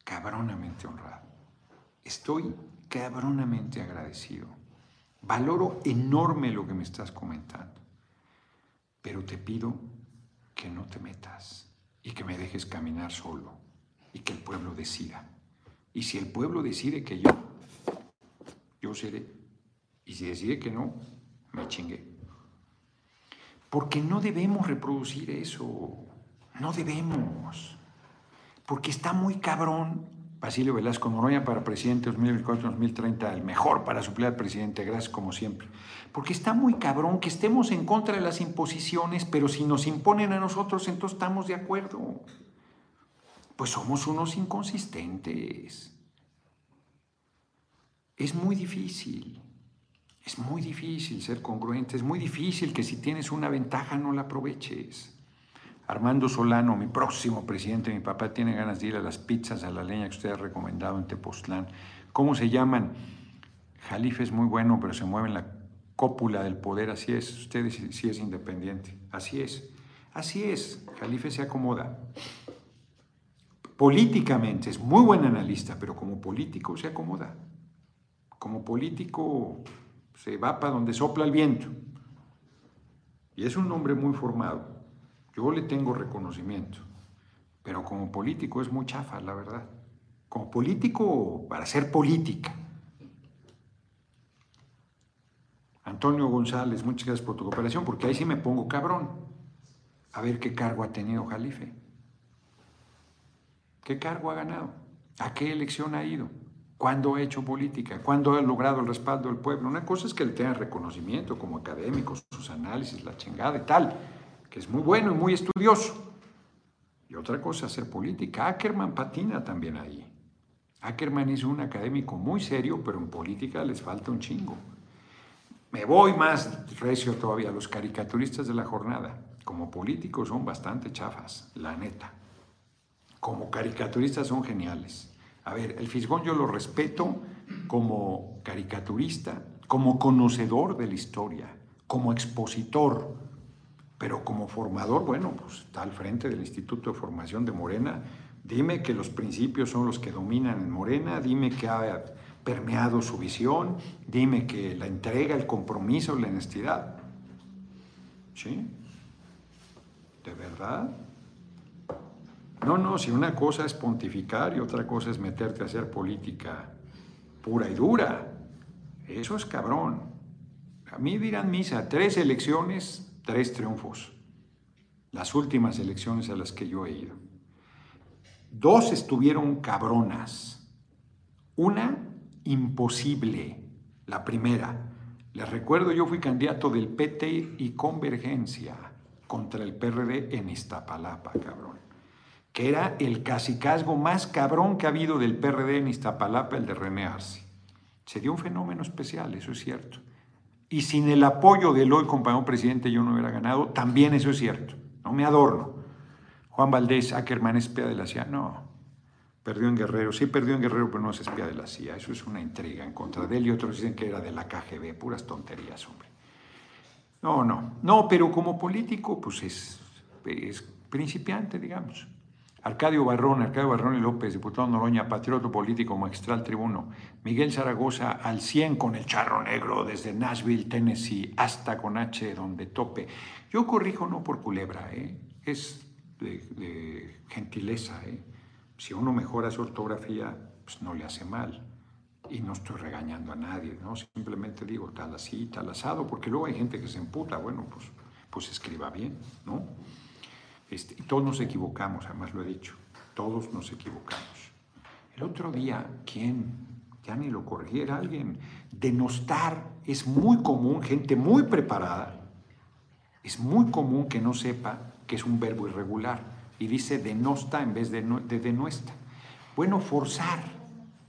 Cabronamente honrado. Estoy cabronamente agradecido. Valoro enorme lo que me estás comentando. Pero te pido que no te metas y que me dejes caminar solo y que el pueblo decida. Y si el pueblo decide que yo, yo seré. Y si decide que no, me chingué. Porque no debemos reproducir eso. No debemos. Porque está muy cabrón. Basilio Velasco Noroña para presidente 2024-2030, el mejor para suplir al presidente, gracias como siempre. Porque está muy cabrón que estemos en contra de las imposiciones, pero si nos imponen a nosotros, entonces estamos de acuerdo pues somos unos inconsistentes. Es muy difícil, es muy difícil ser congruente, es muy difícil que si tienes una ventaja no la aproveches. Armando Solano, mi próximo presidente, mi papá tiene ganas de ir a las pizzas a la leña que usted ha recomendado en Tepoztlán. ¿Cómo se llaman? Jalife es muy bueno, pero se mueve en la cópula del poder, así es. Usted sí es independiente, así es. Así es, Jalife se acomoda políticamente es muy buen analista, pero como político se acomoda. Como político se va para donde sopla el viento. Y es un hombre muy formado. Yo le tengo reconocimiento. Pero como político es muy chafa, la verdad. Como político, para hacer política. Antonio González, muchas gracias por tu cooperación, porque ahí sí me pongo cabrón. A ver qué cargo ha tenido Jalife. ¿Qué cargo ha ganado? ¿A qué elección ha ido? ¿Cuándo ha hecho política? ¿Cuándo ha logrado el respaldo del pueblo? Una cosa es que le tengan reconocimiento como académico, sus análisis, la chingada y tal, que es muy bueno y muy estudioso. Y otra cosa hacer política. Ackerman patina también ahí. Ackerman es un académico muy serio, pero en política les falta un chingo. Me voy más recio todavía. Los caricaturistas de la jornada, como políticos, son bastante chafas, la neta como caricaturistas son geniales. A ver, el Fisgón yo lo respeto como caricaturista, como conocedor de la historia, como expositor, pero como formador, bueno, pues está al frente del Instituto de Formación de Morena. Dime que los principios son los que dominan en Morena, dime que ha permeado su visión, dime que la entrega, el compromiso, la honestidad. ¿Sí? ¿De verdad? No, no, si una cosa es pontificar y otra cosa es meterte a hacer política pura y dura, eso es cabrón. A mí dirán misa, tres elecciones, tres triunfos. Las últimas elecciones a las que yo he ido. Dos estuvieron cabronas. Una, imposible. La primera. Les recuerdo, yo fui candidato del PT y Convergencia contra el PRD en Iztapalapa, cabrón. Que era el casicazgo más cabrón que ha habido del PRD en Iztapalapa, el de René Arce. Se dio un fenómeno especial, eso es cierto. Y sin el apoyo del hoy compañero presidente yo no hubiera ganado, también eso es cierto. No me adorno. Juan Valdés, Ackerman, espía de la CIA. No, perdió en Guerrero. Sí perdió en Guerrero, pero no es espía de la CIA. Eso es una intriga en contra de él y otros dicen que era de la KGB. Puras tonterías, hombre. No, no. No, pero como político, pues es, es principiante, digamos. Arcadio Barrón, Arcadio Barrón y López, diputado Noroña, patriota político, magistral tribuno. Miguel Zaragoza al 100 con el charro negro desde Nashville, Tennessee, hasta con H donde tope. Yo corrijo no por culebra, ¿eh? es de, gentileza. ¿eh? Si uno mejora su ortografía, pues no le hace mal. Y no estoy regañando a nadie, ¿no? Simplemente digo tal así, tal asado, porque luego hay gente que se emputa, bueno, pues, pues escriba bien, ¿no? Este, todos nos equivocamos, además lo he dicho, todos nos equivocamos. El otro día, ¿quién? Ya ni lo corregí, era alguien. Denostar es muy común, gente muy preparada, es muy común que no sepa que es un verbo irregular y dice denosta en vez de, de denuesta. Bueno, forzar,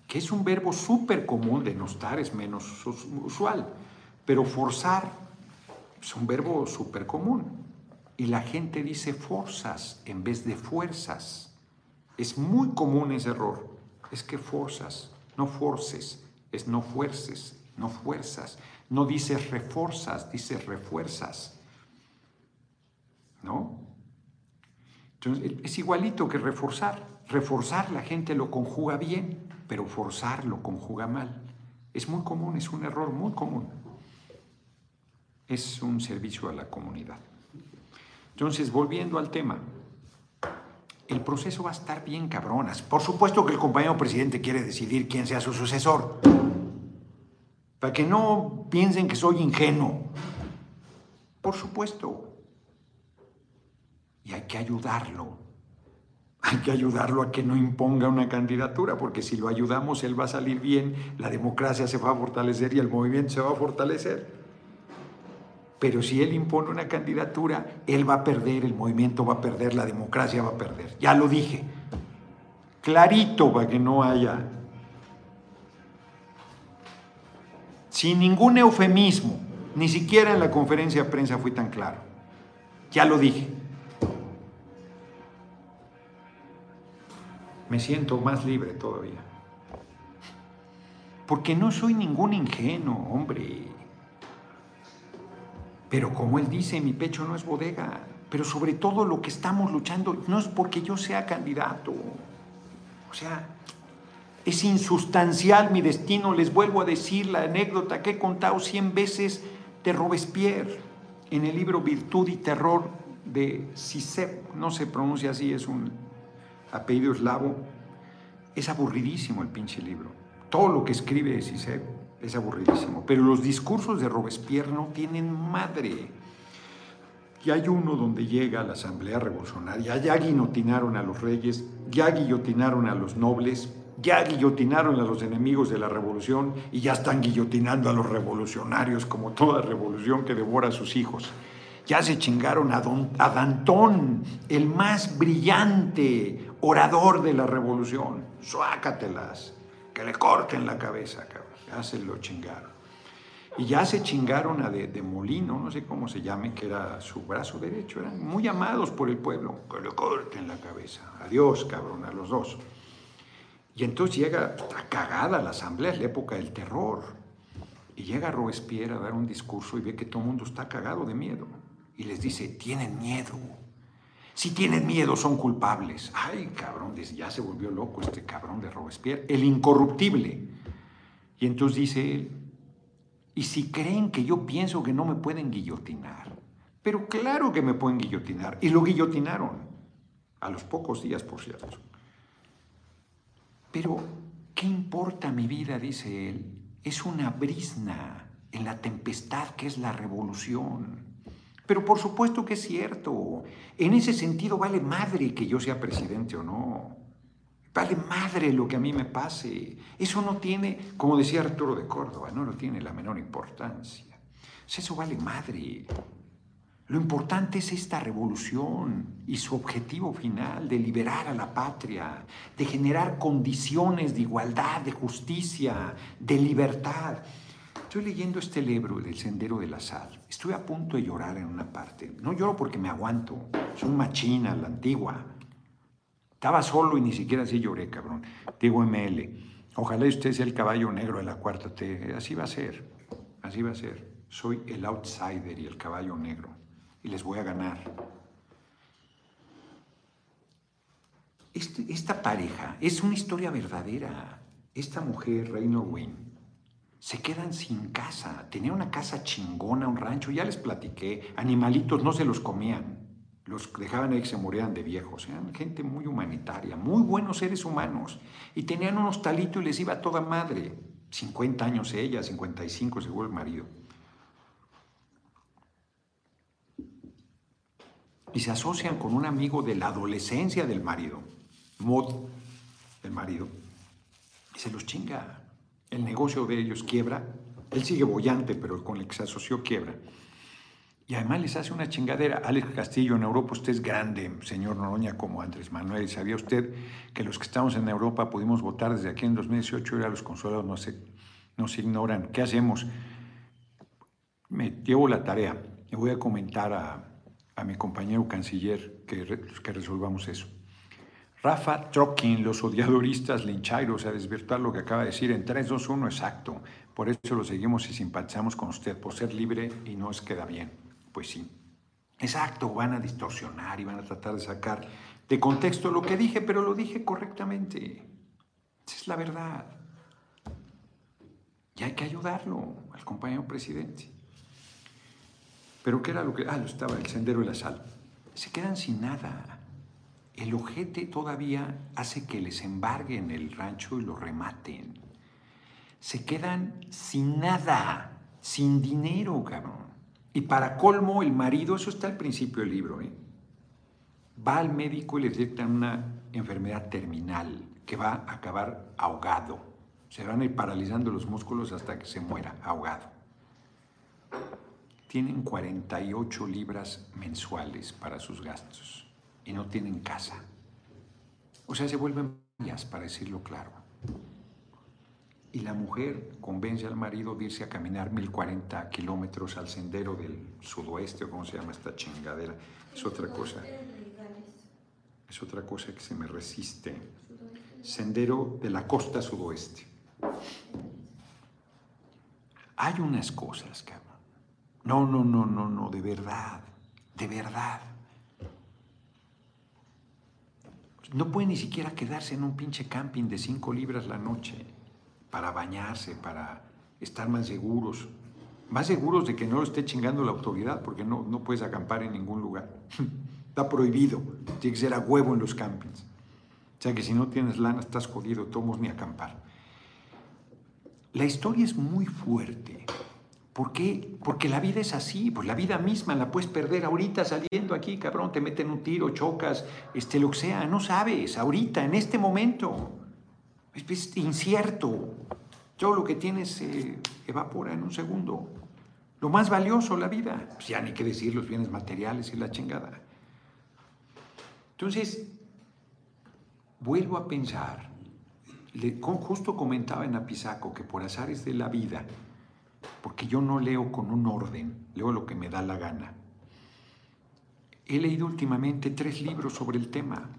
que es un verbo súper común, denostar es menos usual, pero forzar es un verbo súper común y la gente dice fuerzas en vez de fuerzas. Es muy común ese error. Es que fuerzas, no forces, es no fuerces, no fuerzas. No dices reforzas, dices refuerzas. ¿No? Entonces, es igualito que reforzar. Reforzar la gente lo conjuga bien, pero forzar lo conjuga mal. Es muy común, es un error muy común. Es un servicio a la comunidad. Entonces, volviendo al tema, el proceso va a estar bien cabronas. Por supuesto que el compañero presidente quiere decidir quién sea su sucesor. Para que no piensen que soy ingenuo. Por supuesto. Y hay que ayudarlo. Hay que ayudarlo a que no imponga una candidatura, porque si lo ayudamos, él va a salir bien, la democracia se va a fortalecer y el movimiento se va a fortalecer. Pero si él impone una candidatura, él va a perder, el movimiento va a perder, la democracia va a perder. Ya lo dije. Clarito para que no haya. Sin ningún eufemismo, ni siquiera en la conferencia de prensa fui tan claro. Ya lo dije. Me siento más libre todavía. Porque no soy ningún ingenuo, hombre. Pero como él dice, mi pecho no es bodega. Pero sobre todo lo que estamos luchando no es porque yo sea candidato. O sea, es insustancial mi destino. Les vuelvo a decir la anécdota que he contado cien veces de Robespierre en el libro Virtud y Terror de Cicep. No se pronuncia así, es un apellido eslavo. Es aburridísimo el pinche libro. Todo lo que escribe Cicep es aburridísimo. Pero los discursos de Robespierre no tienen madre. Y hay uno donde llega a la Asamblea Revolucionaria, ya guillotinaron a los reyes, ya guillotinaron a los nobles, ya guillotinaron a los enemigos de la revolución y ya están guillotinando a los revolucionarios como toda revolución que devora a sus hijos. Ya se chingaron a, Don, Dantón, el más brillante orador de la revolución. Suácatelas, que le corten la cabeza, cabrón ya se lo chingaron. Y ya se chingaron a de, Molino, no sé cómo se llame, que era su brazo derecho. Eran muy amados por el pueblo. Que le corten la cabeza. Adiós, cabrón, a los dos. Y entonces llega, está cagada la asamblea, es la época del terror. Y llega Robespierre a dar un discurso y ve que todo el mundo está cagado de miedo. Y les dice, tienen miedo. Si tienen miedo, son culpables. Ay, cabrón, ya se volvió loco este cabrón de Robespierre. El incorruptible. Y entonces dice él, y si creen que yo pienso que no me pueden guillotinar, pero claro que me pueden guillotinar, y lo guillotinaron, a los pocos días, por cierto. Pero, ¿qué importa mi vida? dice él, es una brisna, en la tempestad que es la revolución. Pero por supuesto que es cierto. En ese sentido vale madre que yo sea presidente o no. Vale madre lo que a mí me pase. Eso no tiene, como decía Arturo de Córdoba, no lo tiene la menor importancia. Eso vale madre. Lo importante es esta revolución y su objetivo final de liberar a la patria, de generar condiciones de igualdad, de justicia, de libertad. Estoy leyendo este libro del Sendero de la Sal. Estoy a punto de llorar en una parte. No lloro porque me aguanto. Soy machina, la antigua. Estaba solo y ni siquiera así lloré, cabrón. Digo ML. Ojalá usted sea el caballo negro de la cuarta T. Así va a ser. Así va a ser. Soy el outsider y el caballo negro y les voy a ganar. Este, esta pareja es una historia verdadera. Esta mujer, Reynor Wynne, se quedan sin casa. Tenía una casa chingona, un rancho, ya les platiqué. Animalitos no se los comían. Los dejaban ahí que se murieran de viejos. Eran gente muy humanitaria, muy buenos seres humanos. Y tenían un hostalito y les iba toda madre. 50 años ella, 55 según el marido. y se asocian con un amigo de la adolescencia del marido, Mod, el marido, y se los chinga. El negocio de ellos quiebra, él sigue bollante, pero con el que se asoció quiebra. Y además les hace una chingadera. Alex Castillo, en Europa usted es grande, señor Noroña, como Andrés Manuel. ¿Sabía usted que los que estamos en Europa pudimos votar desde aquí en 2018 y ahora los consulados no se, no se ignoran? ¿Qué hacemos? Me llevo la tarea. Le voy a comentar a, a mi compañero canciller que, que resolvamos eso. Rafa Trokin, los odiadoristas linchairos, a desvirtuar lo que acaba de decir en 3, 2, 1, exacto. Por eso lo seguimos y simpatizamos con usted, por ser libre y no es queda bien. Pues sí. Exacto, van a distorsionar y van a tratar de sacar de contexto lo que dije, pero lo dije correctamente. Esa es la verdad. Y hay que ayudarlo al compañero presidente. Pero ¿qué era lo que...? Ah, lo estaba, el sendero de la sal. Se quedan sin nada. El ojete todavía hace que les embarguen el rancho y lo rematen. Se quedan sin nada, sin dinero, cabrón. Y para colmo, el marido, eso está al principio del libro, ¿eh? va al médico y le detectan una enfermedad terminal que va a acabar ahogado. Se van a ir paralizando los músculos hasta que se muera ahogado tienen 48 libras mensuales para sus gastos y no tienen casa. O sea, se vuelven para decirlo claro. Y la mujer convence al marido de irse a caminar 1040 kilómetros al sendero del sudoeste, o cómo se llama esta chingadera. Es otra cosa. Es otra cosa que se me resiste. Sendero de la costa sudoeste. Hay unas cosas, cabrón no, no, no, no, no, de verdad, de verdad. No puede ni siquiera quedarse en un pinche camping de cinco libras la noche para bañarse, para estar más seguros. Más seguros de que no lo esté chingando la autoridad, porque no, no puedes acampar en ningún lugar. Está prohibido. Tiene que ser a huevo en los campings. O sea que si no tienes lana estás jodido, tomos ni acampar. La historia es muy fuerte. ¿Por qué? Porque la vida es así, pues la vida misma la puedes perder ahorita saliendo aquí, cabrón, te meten un tiro, chocas, este, lo que sea, no sabes, ahorita, en este momento. Es, incierto. Todo lo que tienes se evapora en un segundo. Lo más valioso, la vida. Pues ya ni qué decir los bienes materiales y la chingada. Entonces, vuelvo a pensar, justo comentaba en Apizaco que por azares de la vida, porque yo no leo con un orden, leo lo que me da la gana. He leído últimamente tres libros sobre el tema.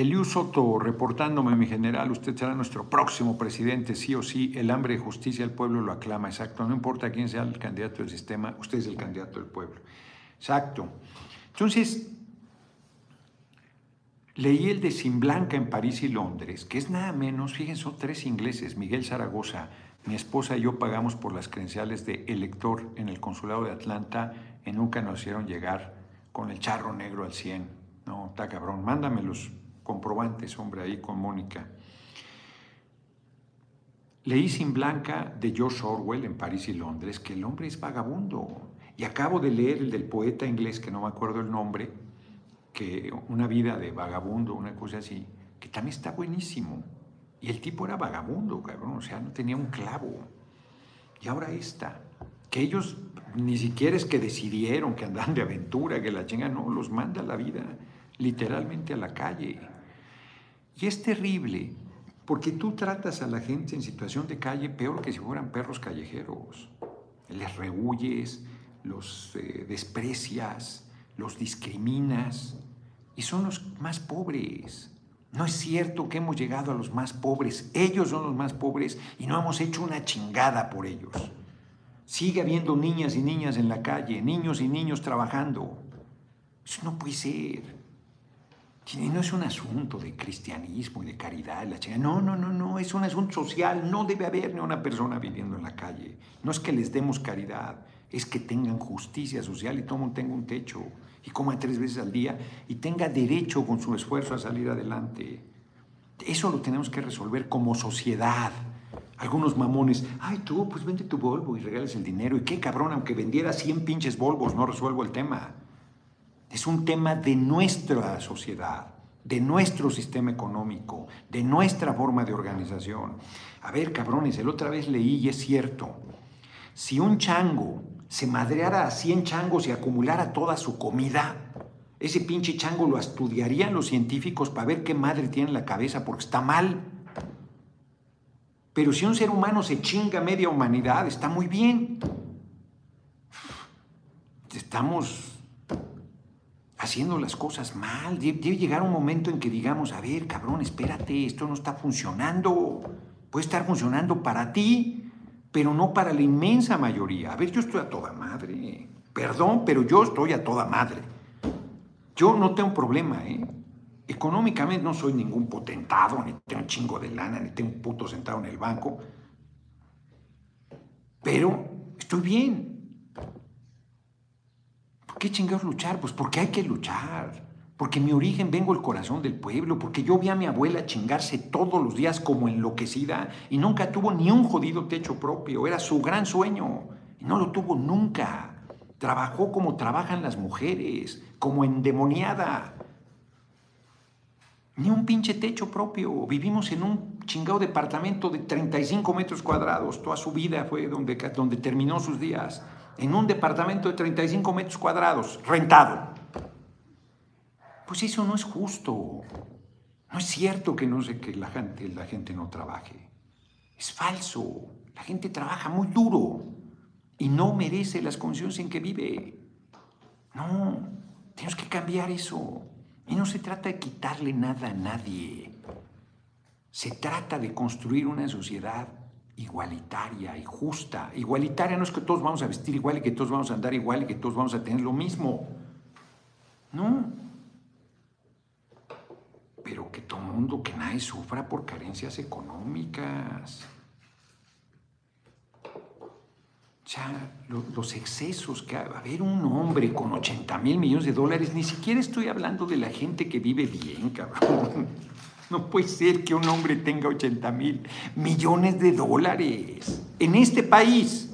Eliu Soto, reportándome, mi general, usted será nuestro próximo presidente, sí o sí, el hambre de justicia el pueblo lo aclama, exacto, no importa quién sea el candidato del sistema, usted es el candidato del pueblo. Exacto. Entonces, leí el de Sin Blanca en París y Londres, que es nada menos, fíjense, son tres ingleses, Miguel Zaragoza, mi esposa y yo pagamos por las credenciales de elector en el consulado de Atlanta y nunca nos hicieron llegar con el charro negro al 100. No, está cabrón. Mándame los comprobantes, hombre, ahí con Mónica. Leí Sin Blanca de George Orwell en París y Londres que el hombre es vagabundo. Y acabo de leer el del poeta inglés, que no me acuerdo el nombre, que una vida de vagabundo, una cosa así, que también está buenísimo. Y el tipo era vagabundo, cabrón, o sea, no tenía un clavo. Y ahora esta, que ellos ni siquiera es que decidieron que andan de aventura, que la chinga, no, los manda la vida literalmente a la calle. Y es terrible, porque tú tratas a la gente en situación de calle peor que si fueran perros callejeros. Les rehuyes, los eh, desprecias, los discriminas, y son los más pobres. No es cierto que hemos llegado a los más pobres, ellos son los más pobres y no hemos hecho una chingada por ellos. Sigue habiendo niñas y niñas en la calle, niños y niños trabajando. Eso no puede ser. Y no es un asunto de cristianismo y de caridad. La No, no, no, no. Es un asunto social. No debe haber ni una persona viviendo en la calle. No es que les demos caridad. Es que tengan justicia social y todo mundo tenga un techo. Y coma tres veces al día y tenga derecho con su esfuerzo a salir adelante. Eso lo tenemos que resolver como sociedad. Algunos mamones, ay tú, pues vende tu Volvo y regales el dinero. Y qué cabrón, aunque vendiera 100 pinches Volvos, no resuelvo el tema. Es un tema de nuestra sociedad, de nuestro sistema económico, de nuestra forma de organización. A ver, cabrones, el otra vez leí y es cierto. Si un chango se madreara a 100 changos y acumulara toda su comida, ese pinche chango lo estudiarían los científicos para ver qué madre tiene en la cabeza porque está mal. Pero si un ser humano se chinga media humanidad, está muy bien. Estamos haciendo las cosas mal. Debe llegar un momento en que digamos, a ver, cabrón, espérate, esto no está funcionando. Puede estar funcionando para ti, pero no para la inmensa mayoría. A ver, yo estoy a toda madre. Perdón, pero yo estoy a toda madre. Yo no tengo problema, ¿eh? Económicamente no soy ningún potentado, ni tengo un chingo de lana, ni tengo un puto sentado en el banco. Pero estoy bien qué chingados luchar? Pues porque hay que luchar. Porque mi origen vengo del corazón del pueblo, porque yo vi a mi abuela chingarse todos los días como enloquecida y nunca tuvo ni un jodido techo propio. Era su gran sueño no lo tuvo nunca. Trabajó como trabajan las mujeres, como endemoniada. Ni un pinche techo propio. Vivimos en un chingado departamento de 35 metros cuadrados. Toda su vida fue donde, donde terminó sus días en un departamento de 35 metros cuadrados, rentado. Pues eso no es justo. No es cierto que no sé que la gente, la gente no trabaje. Es falso. La gente trabaja muy duro y no merece las condiciones en que vive. No, tenemos que cambiar eso. Y no se trata de quitarle nada a nadie. Se trata de construir una sociedad igualitaria y justa. Igualitaria no es que todos vamos a vestir igual y que todos vamos a andar igual y que todos vamos a tener lo mismo. No. Pero que todo mundo, que nadie sufra por carencias económicas. O sea, los excesos que... A ver, un hombre con 80 mil millones de dólares, ni siquiera estoy hablando de la gente que vive bien, cabrón. No puede ser que un hombre tenga 80 mil millones de dólares en este país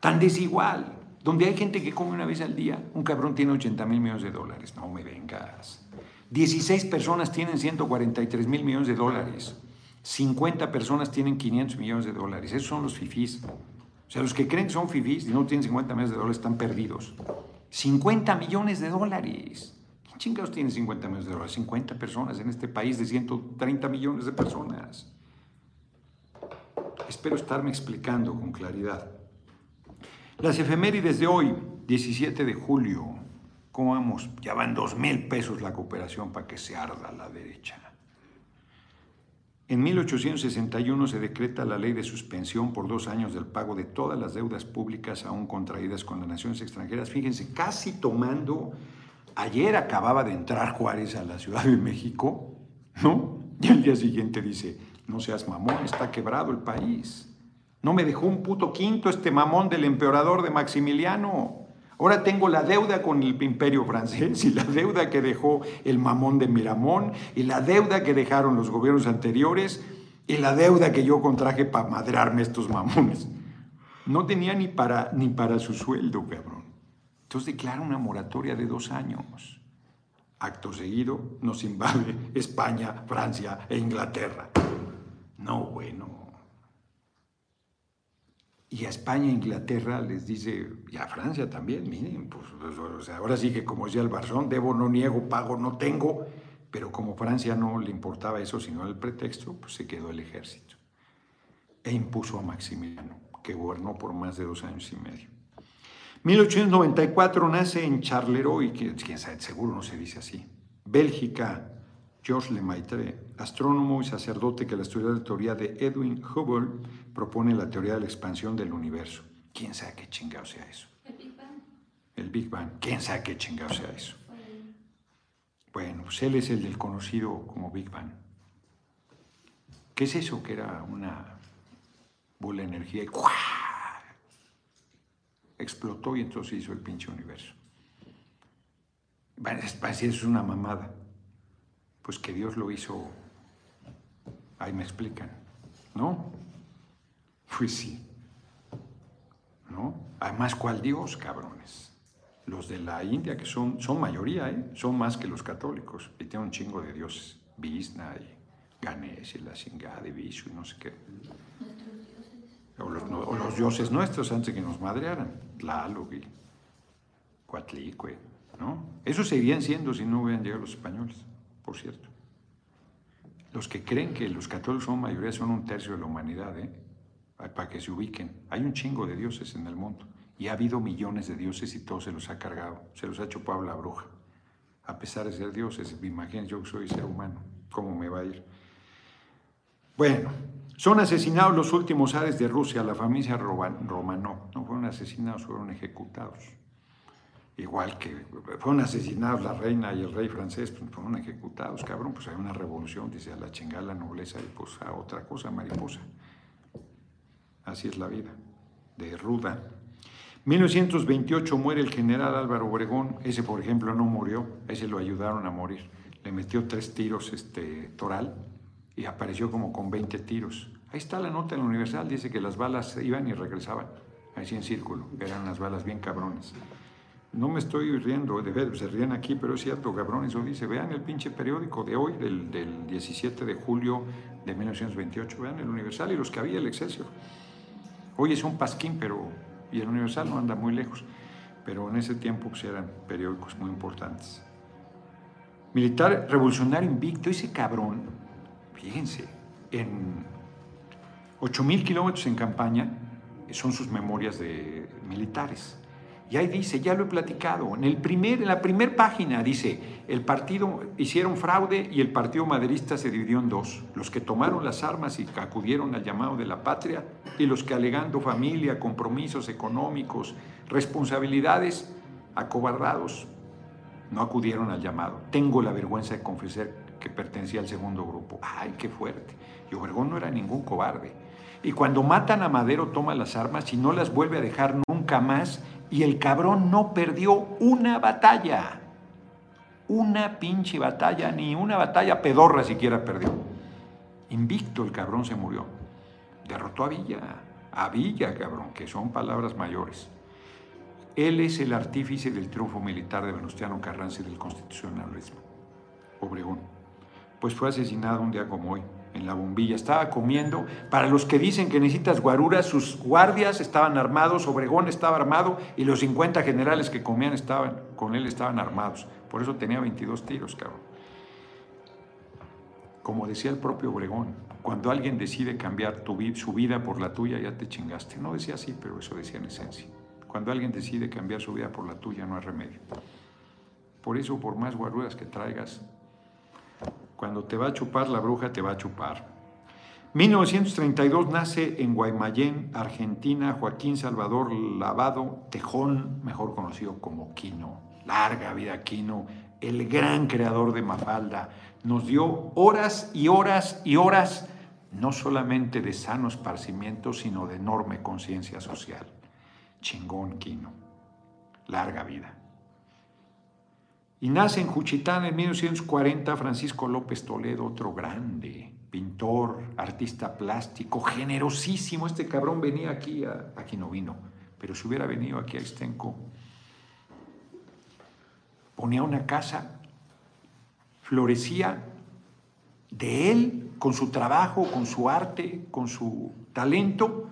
tan desigual, donde hay gente que come una vez al día. Un cabrón tiene 80 mil millones de dólares. No me vengas. 16 personas tienen 143 mil millones de dólares. 50 personas tienen 500 millones de dólares. Esos son los fifís. O sea, los que creen que son fifís y no tienen 50 millones de dólares están perdidos. 50 millones de dólares chingados tiene 50 millones de dólares? 50 personas en este país de 130 millones de personas. Espero estarme explicando con claridad. Las efemérides de hoy, 17 de julio, ¿cómo vamos? Ya van 2 mil pesos la cooperación para que se arda la derecha. En 1861 se decreta la ley de suspensión por dos años del pago de todas las deudas públicas aún contraídas con las naciones extranjeras. Fíjense, casi tomando Ayer acababa de entrar Juárez a la Ciudad de México, ¿no? Y al día siguiente dice, no seas mamón, está quebrado el país. No me dejó un puto quinto este mamón del emperador de Maximiliano. Ahora tengo la deuda con el imperio francés y la deuda que dejó el mamón de Miramón y la deuda que dejaron los gobiernos anteriores Y la deuda que yo contraje para madrearme estos mamones. No tenía ni para, ni para su sueldo, cabrón. Entonces declara una moratoria de dos años. Acto seguido nos invade España, Francia e Inglaterra. No, bueno. Y a España e Inglaterra les dice, y a Francia también, miren, pues, pues ahora sí que como decía el Barzón, debo, no niego, pago, no tengo, pero como Francia no le importaba eso, sino el pretexto, pues se quedó el ejército. E impuso a Maximiliano, que gobernó por más de dos años y medio. 1894 nace en Charleroi, que quién sabe, seguro no se dice así, Bélgica, Georges Lemaitre, astrónomo y sacerdote que la estudió la teoría de Edwin Hubble, propone la teoría de la expansión del universo. ¿Quién sabe qué chingado sea eso? El Big Bang. El Big Bang. ¿Quién sabe qué chingado sea eso? Bueno, pues él es el del conocido como Big Bang. ¿Qué es eso? Que era una bola de energía y ¡cuá! Explotó y entonces hizo el pinche universo. Bueno, eso es una mamada. Pues que Dios lo hizo, ahí me explican, ¿no? Pues sí, ¿no? Además, ¿cuál Dios, cabrones? Los de la India, que son, son mayoría, ¿eh? son más que los católicos, y tienen un chingo de dioses, Vishna y Ganesh y la chingada de Vishu y no sé qué. O los, o los, dioses nuestros antes de que nos madrearan, Tlaloc y Coatlicue, ¿no? Eso seguirían siendo si no hubieran llegado los españoles por cierto. Los que creen que los católicos son mayoría son un tercio de la humanidad, ¿eh? para que se ubiquen. Hay un chingo de dioses en el mundo y ha habido millones de dioses y todos se los ha cargado, se los ha chupado la bruja. A pesar de ser dioses, me imagino yo soy ser humano, ¿cómo me va a ir? Bueno, son asesinados los últimos ares de Rusia, la familia Romanov, no fueron asesinados, fueron ejecutados igual que fueron asesinados la reina y el rey francés, pues fueron ejecutados, cabrón, pues hay una revolución, dice, a la chingada la nobleza y pues a otra cosa, mariposa. Así es la vida, de ruda. 1928 muere el general Álvaro Obregón, ese por ejemplo no murió, ese lo ayudaron a morir. Le metió tres tiros este, toral y apareció como con 20 tiros. Ahí está la nota en la Universal, dice que las balas iban y regresaban, así en círculo, eran unas balas bien cabrones. No me estoy riendo, de ver, se ríen aquí, pero es cierto, cabrón, eso dice, vean el pinche periódico de hoy, del, 17 de julio de 1928, vean el Universal y los que había, el Excelsior. Hoy es un pasquín, pero, y el Universal no anda muy lejos, pero en ese tiempo pues, eran periódicos muy importantes. Militar revolucionario invicto, ese cabrón, fíjense, en 8.000 kilómetros en campaña, son sus memorias de militares y ahí dice, ya lo he platicado, en, el primer, en la primera página dice, el partido hicieron fraude y el partido maderista se dividió en dos, los que tomaron las armas y acudieron al llamado de la patria y los que alegando familia, compromisos económicos, responsabilidades, acobardados, no acudieron al llamado. Tengo la vergüenza de confesar que pertenecía al segundo grupo. ¡Ay, qué fuerte! Y Obregón no era ningún cobarde. Y cuando matan a Madero toma las armas y no las vuelve a dejar nunca más y el cabrón no perdió una batalla. Una pinche batalla, ni una batalla pedorra siquiera perdió. Invicto el cabrón se murió. Derrotó a Villa. A Villa, cabrón, que son palabras mayores. Él es el artífice del triunfo militar de Venustiano Carranza y del constitucionalismo. Obregón. Pues fue asesinado un día como hoy, en la bombilla. Estaba comiendo. Para los que dicen que necesitas guaruras, sus guardias estaban armados, Obregón estaba armado y los 50 generales que comían estaban, con él estaban armados. Por eso tenía 22 tiros, cabrón. Como decía el propio Obregón, cuando alguien decide cambiar su vida por la tuya, ya te chingaste. No decía así, pero eso decía en esencia. Cuando alguien decide cambiar su vida por la tuya, no hay remedio. Por eso, por más guaruras que traigas, cuando te va a chupar la bruja, te va a chupar. 1932 nace en Guaymallén, Argentina, Joaquín Salvador Lavado Tejón, mejor conocido como Quino. Larga vida Quino, el gran creador de Mafalda. Nos dio horas y horas y horas, no solamente de sano esparcimiento, sino de enorme conciencia social. Chingón Quino. Larga vida. Y nace en Juchitán en 1940 Francisco López Toledo, otro grande, pintor, artista plástico, generosísimo. Este cabrón venía aquí, aquí no vino, pero si hubiera venido aquí a Estenco, ponía una casa, florecía de él, con su trabajo, con su arte, con su talento,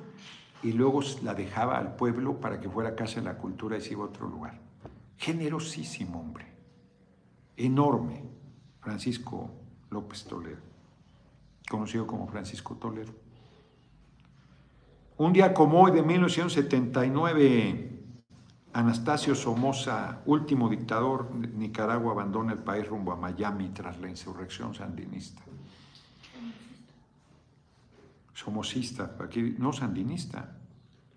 y luego la dejaba al pueblo para que fuera casa de la cultura y se iba a otro lugar. Generosísimo hombre, enorme, Francisco López Toledo, conocido como Francisco Toledo. Un día como hoy de 1979, Anastasio Somoza, último dictador de Nicaragua, abandona el país rumbo a Miami tras la insurrección sandinista. Somocista, aquí no sandinista.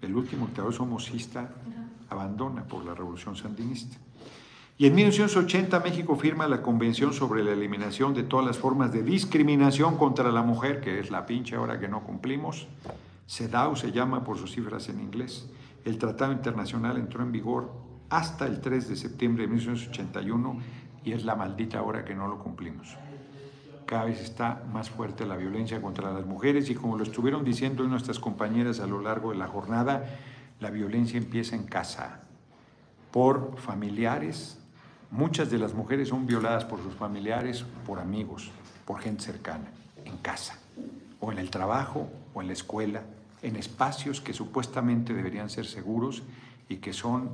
El último dictador somocista abandona por la revolución sandinista. Y en 1980 México firma la Convención sobre la Eliminación de todas las formas de discriminación contra la mujer, que es la pinche ahora que no cumplimos. CEDAW se llama por sus cifras en inglés. El tratado internacional entró en vigor hasta el 3 de septiembre de 1981 y es la maldita hora que no lo cumplimos. Cada vez está más fuerte la violencia contra las mujeres y como lo estuvieron diciendo nuestras compañeras a lo largo de la jornada, la violencia empieza en casa por familiares. Muchas de las mujeres son violadas por sus familiares, por amigos, por gente cercana, en casa, o en el trabajo, o en la escuela, en espacios que supuestamente deberían ser seguros y que son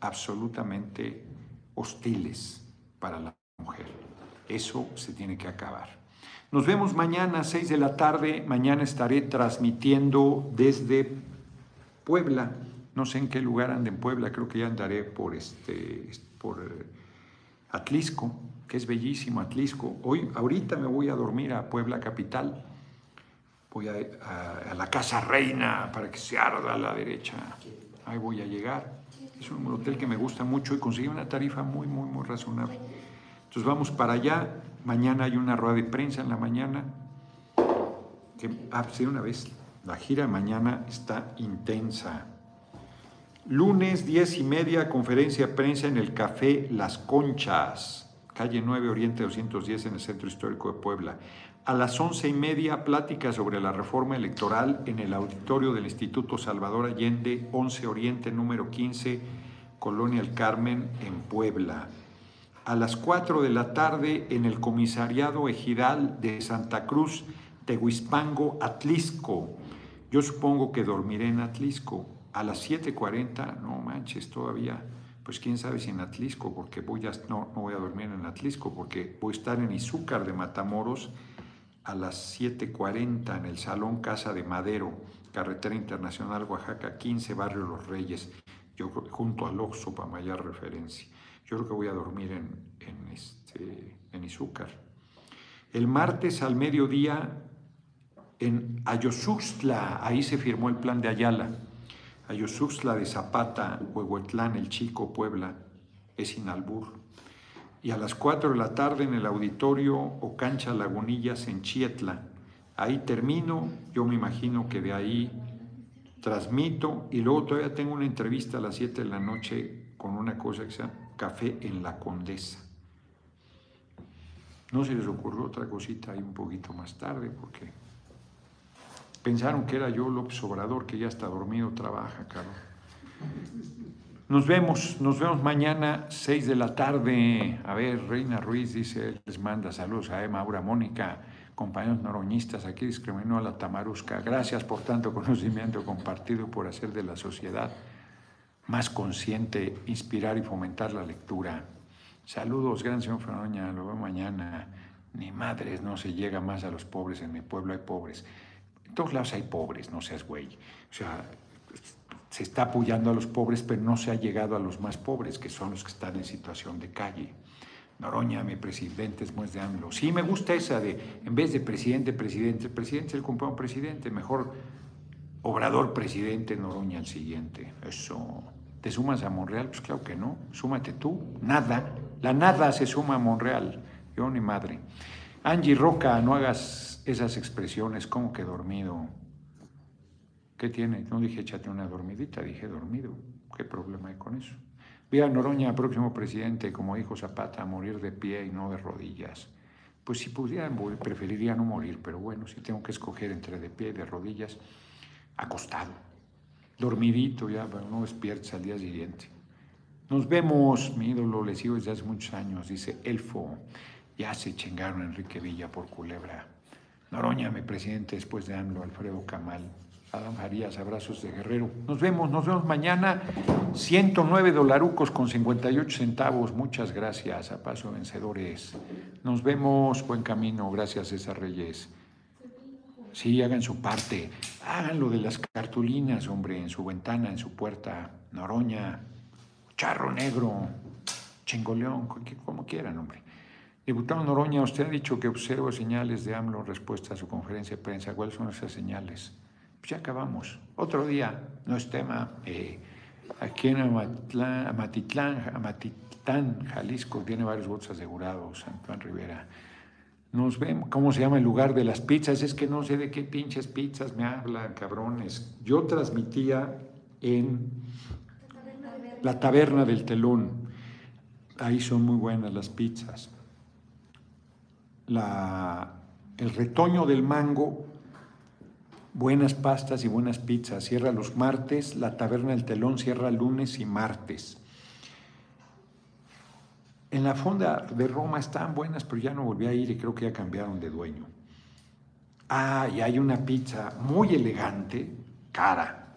absolutamente hostiles para la mujer. Eso se tiene que acabar. Nos vemos mañana a 6 de la tarde. Mañana estaré transmitiendo desde Puebla. No sé en qué lugar ande en Puebla, creo que ya andaré por, este, por Atlisco, que es bellísimo Atlisco. Hoy, ahorita me voy a dormir a Puebla Capital voy a, la Casa Reina para que se arda a la derecha. Ahí voy a llegar. Es un hotel que me gusta mucho y conseguí una tarifa muy, muy, muy razonable. Entonces vamos para allá. Mañana hay una rueda de prensa en la mañana. Que, ah, sí, una vez. La gira mañana está intensa. Lunes, diez y media, conferencia prensa en el Café Las Conchas, calle 9 Oriente 210 en el Centro Histórico de Puebla. A las once y media, plática sobre la reforma electoral en el auditorio del Instituto Salvador Allende, 11 Oriente, número 15, Colonia El Carmen, en Puebla. A las 4 de la tarde, en el Comisariado Ejidal de Santa Cruz, Tehuispango, Atlisco. Yo supongo que dormiré en Atlisco. A las 7.40, no manches, todavía pues quién sabe si en Atlisco, porque voy a, no, no voy a dormir en Atlisco, porque voy a estar en Izúcar de Matamoros a las 7.40 en el Salón Casa de Madero, Carretera Internacional Oaxaca 15, Barrio Los Reyes, yo junto al Oxo para mayor referencia. Yo creo que voy a dormir en, en, este, en Izúcar. El martes al mediodía en Ayosuxtla, ahí se firmó el plan de Ayala. Ayosuxtla de Zapata, Huehuetlán, El Chico, Puebla, es Inalbur y a las 4 de la tarde en el auditorio o cancha Lagunillas en Chietla. Ahí termino, yo me imagino que de ahí transmito y luego todavía tengo una entrevista a las 7 de la noche con una cosa que se llama Café en la Condesa. No se les ocurrió otra cosita ahí un poquito más tarde porque pensaron que era yo López Obrador, que ya está dormido, trabaja, caro. Nos vemos, nos vemos mañana, 6 de la tarde. A ver, Reina Ruiz dice, les manda saludos a Emma, Aura, Mónica, compañeros noroñistas, aquí discriminó a la Tamarusca. Gracias por tanto conocimiento compartido por hacer de la sociedad más consciente, inspirar y fomentar la lectura. Saludos, gran señor Fanoña, lo veo mañana. Ni madres, no se llega más a los pobres, en mi pueblo hay pobres. En todos lados hay pobres, no seas güey. O sea, se está apoyando a los pobres, pero no se ha llegado a los más pobres, que son los que están en situación de calle. Noroña, mi presidente es muy de AMLO. Sí, me gusta esa de, en vez de presidente, presidente, presidente es el compañero presidente, mejor Obrador presidente, Noroña el siguiente. Eso. ¿Te sumas a Monreal? Pues claro que no. Súmate tú. Nada. La nada se suma a Monreal. Yo ni madre. Angie Roca, no hagas esas expresiones, como que dormido. ¿Qué tiene? No dije échate una dormidita, dije dormido. ¿Qué problema hay con eso? Vía Noroña, próximo presidente, como dijo Zapata, a morir de pie y no de rodillas. Pues si pudiera, preferiría no morir, pero bueno, si tengo que escoger entre de pie, de rodillas, acostado, dormidito ya, no despiertes al día siguiente. Nos vemos, mi ídolo, le sigo desde hace muchos años, dice Elfo, ya se chingaron Enrique Villa por culebra. Noroña, mi presidente después de AMLO, Alfredo Camal. Adam Farías, abrazos de guerrero. Nos vemos, nos vemos mañana. 109 dolarucos con 58 centavos. Muchas gracias a Paso Vencedores. Nos vemos, buen camino. Gracias, César Reyes. Sí, hagan su parte. Hagan lo de las cartulinas, hombre, en su ventana, en su puerta. Noroña, Charro Negro, Chingoleón, como quieran, hombre. Diputado Noroña, usted ha dicho que observo señales de AMLO en respuesta a su conferencia de prensa. ¿Cuáles son esas señales? Pues ya acabamos. Otro día, no es tema. Eh, aquí en Amatitlán, Amatitlán, Jalisco, tiene varios votos asegurados, Juan Rivera. Nos vemos, ¿cómo se llama el lugar de las pizzas? Es que no sé de qué pinches pizzas me hablan, cabrones. Yo transmitía en la taberna del telón. Ahí son muy buenas las pizzas. La, el retoño del mango buenas pastas y buenas pizzas. Cierra los martes, la taberna del telón cierra lunes y martes. En la fonda de Roma están buenas, pero ya no volví a ir y creo que ya cambiaron de dueño. Ah, y hay una pizza muy elegante, cara,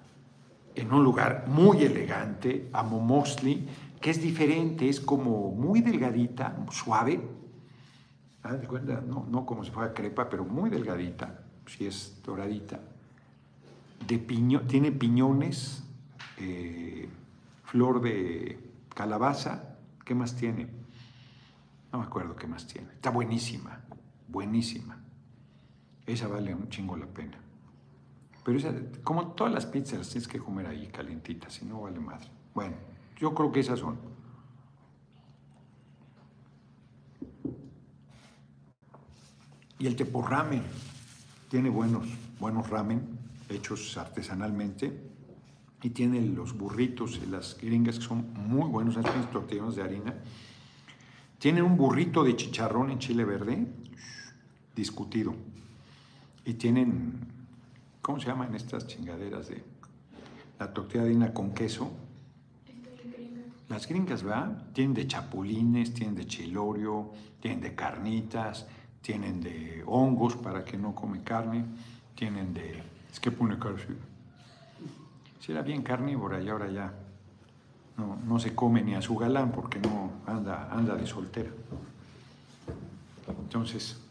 en un lugar muy elegante, a Momosli, que es diferente, es como muy delgadita, suave. No, no como si fuera crepa, pero muy delgadita si es doradita, de piño, tiene piñones, eh, flor de calabaza, ¿qué más tiene? No me acuerdo qué más tiene. Está buenísima, buenísima. Esa vale un chingo la pena. Pero esa, como todas las pizzas tienes que comer ahí calentitas, si no vale madre. Bueno, yo creo que esas son. Y el teporramen tiene buenos, buenos ramen hechos artesanalmente y tiene los burritos y las gringas que son muy buenos, esas tortillas de harina. Tiene un burrito de chicharrón en chile verde, discutido. Y tienen, ¿cómo se llaman estas chingaderas de la tortilla de harina con queso? Las gringas, ¿verdad? Tienen de chapulines, tienen de chilorio, tienen de carnitas, tienen de hongos para que no come carne, tienen de... Es que pone carne. Si era bien carnívora y ahora ya no, no, se come ni a su galán porque no anda, anda de soltera. Entonces,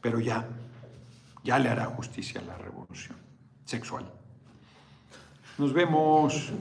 pero ya, ya le hará justicia a la revolución sexual. Nos vemos.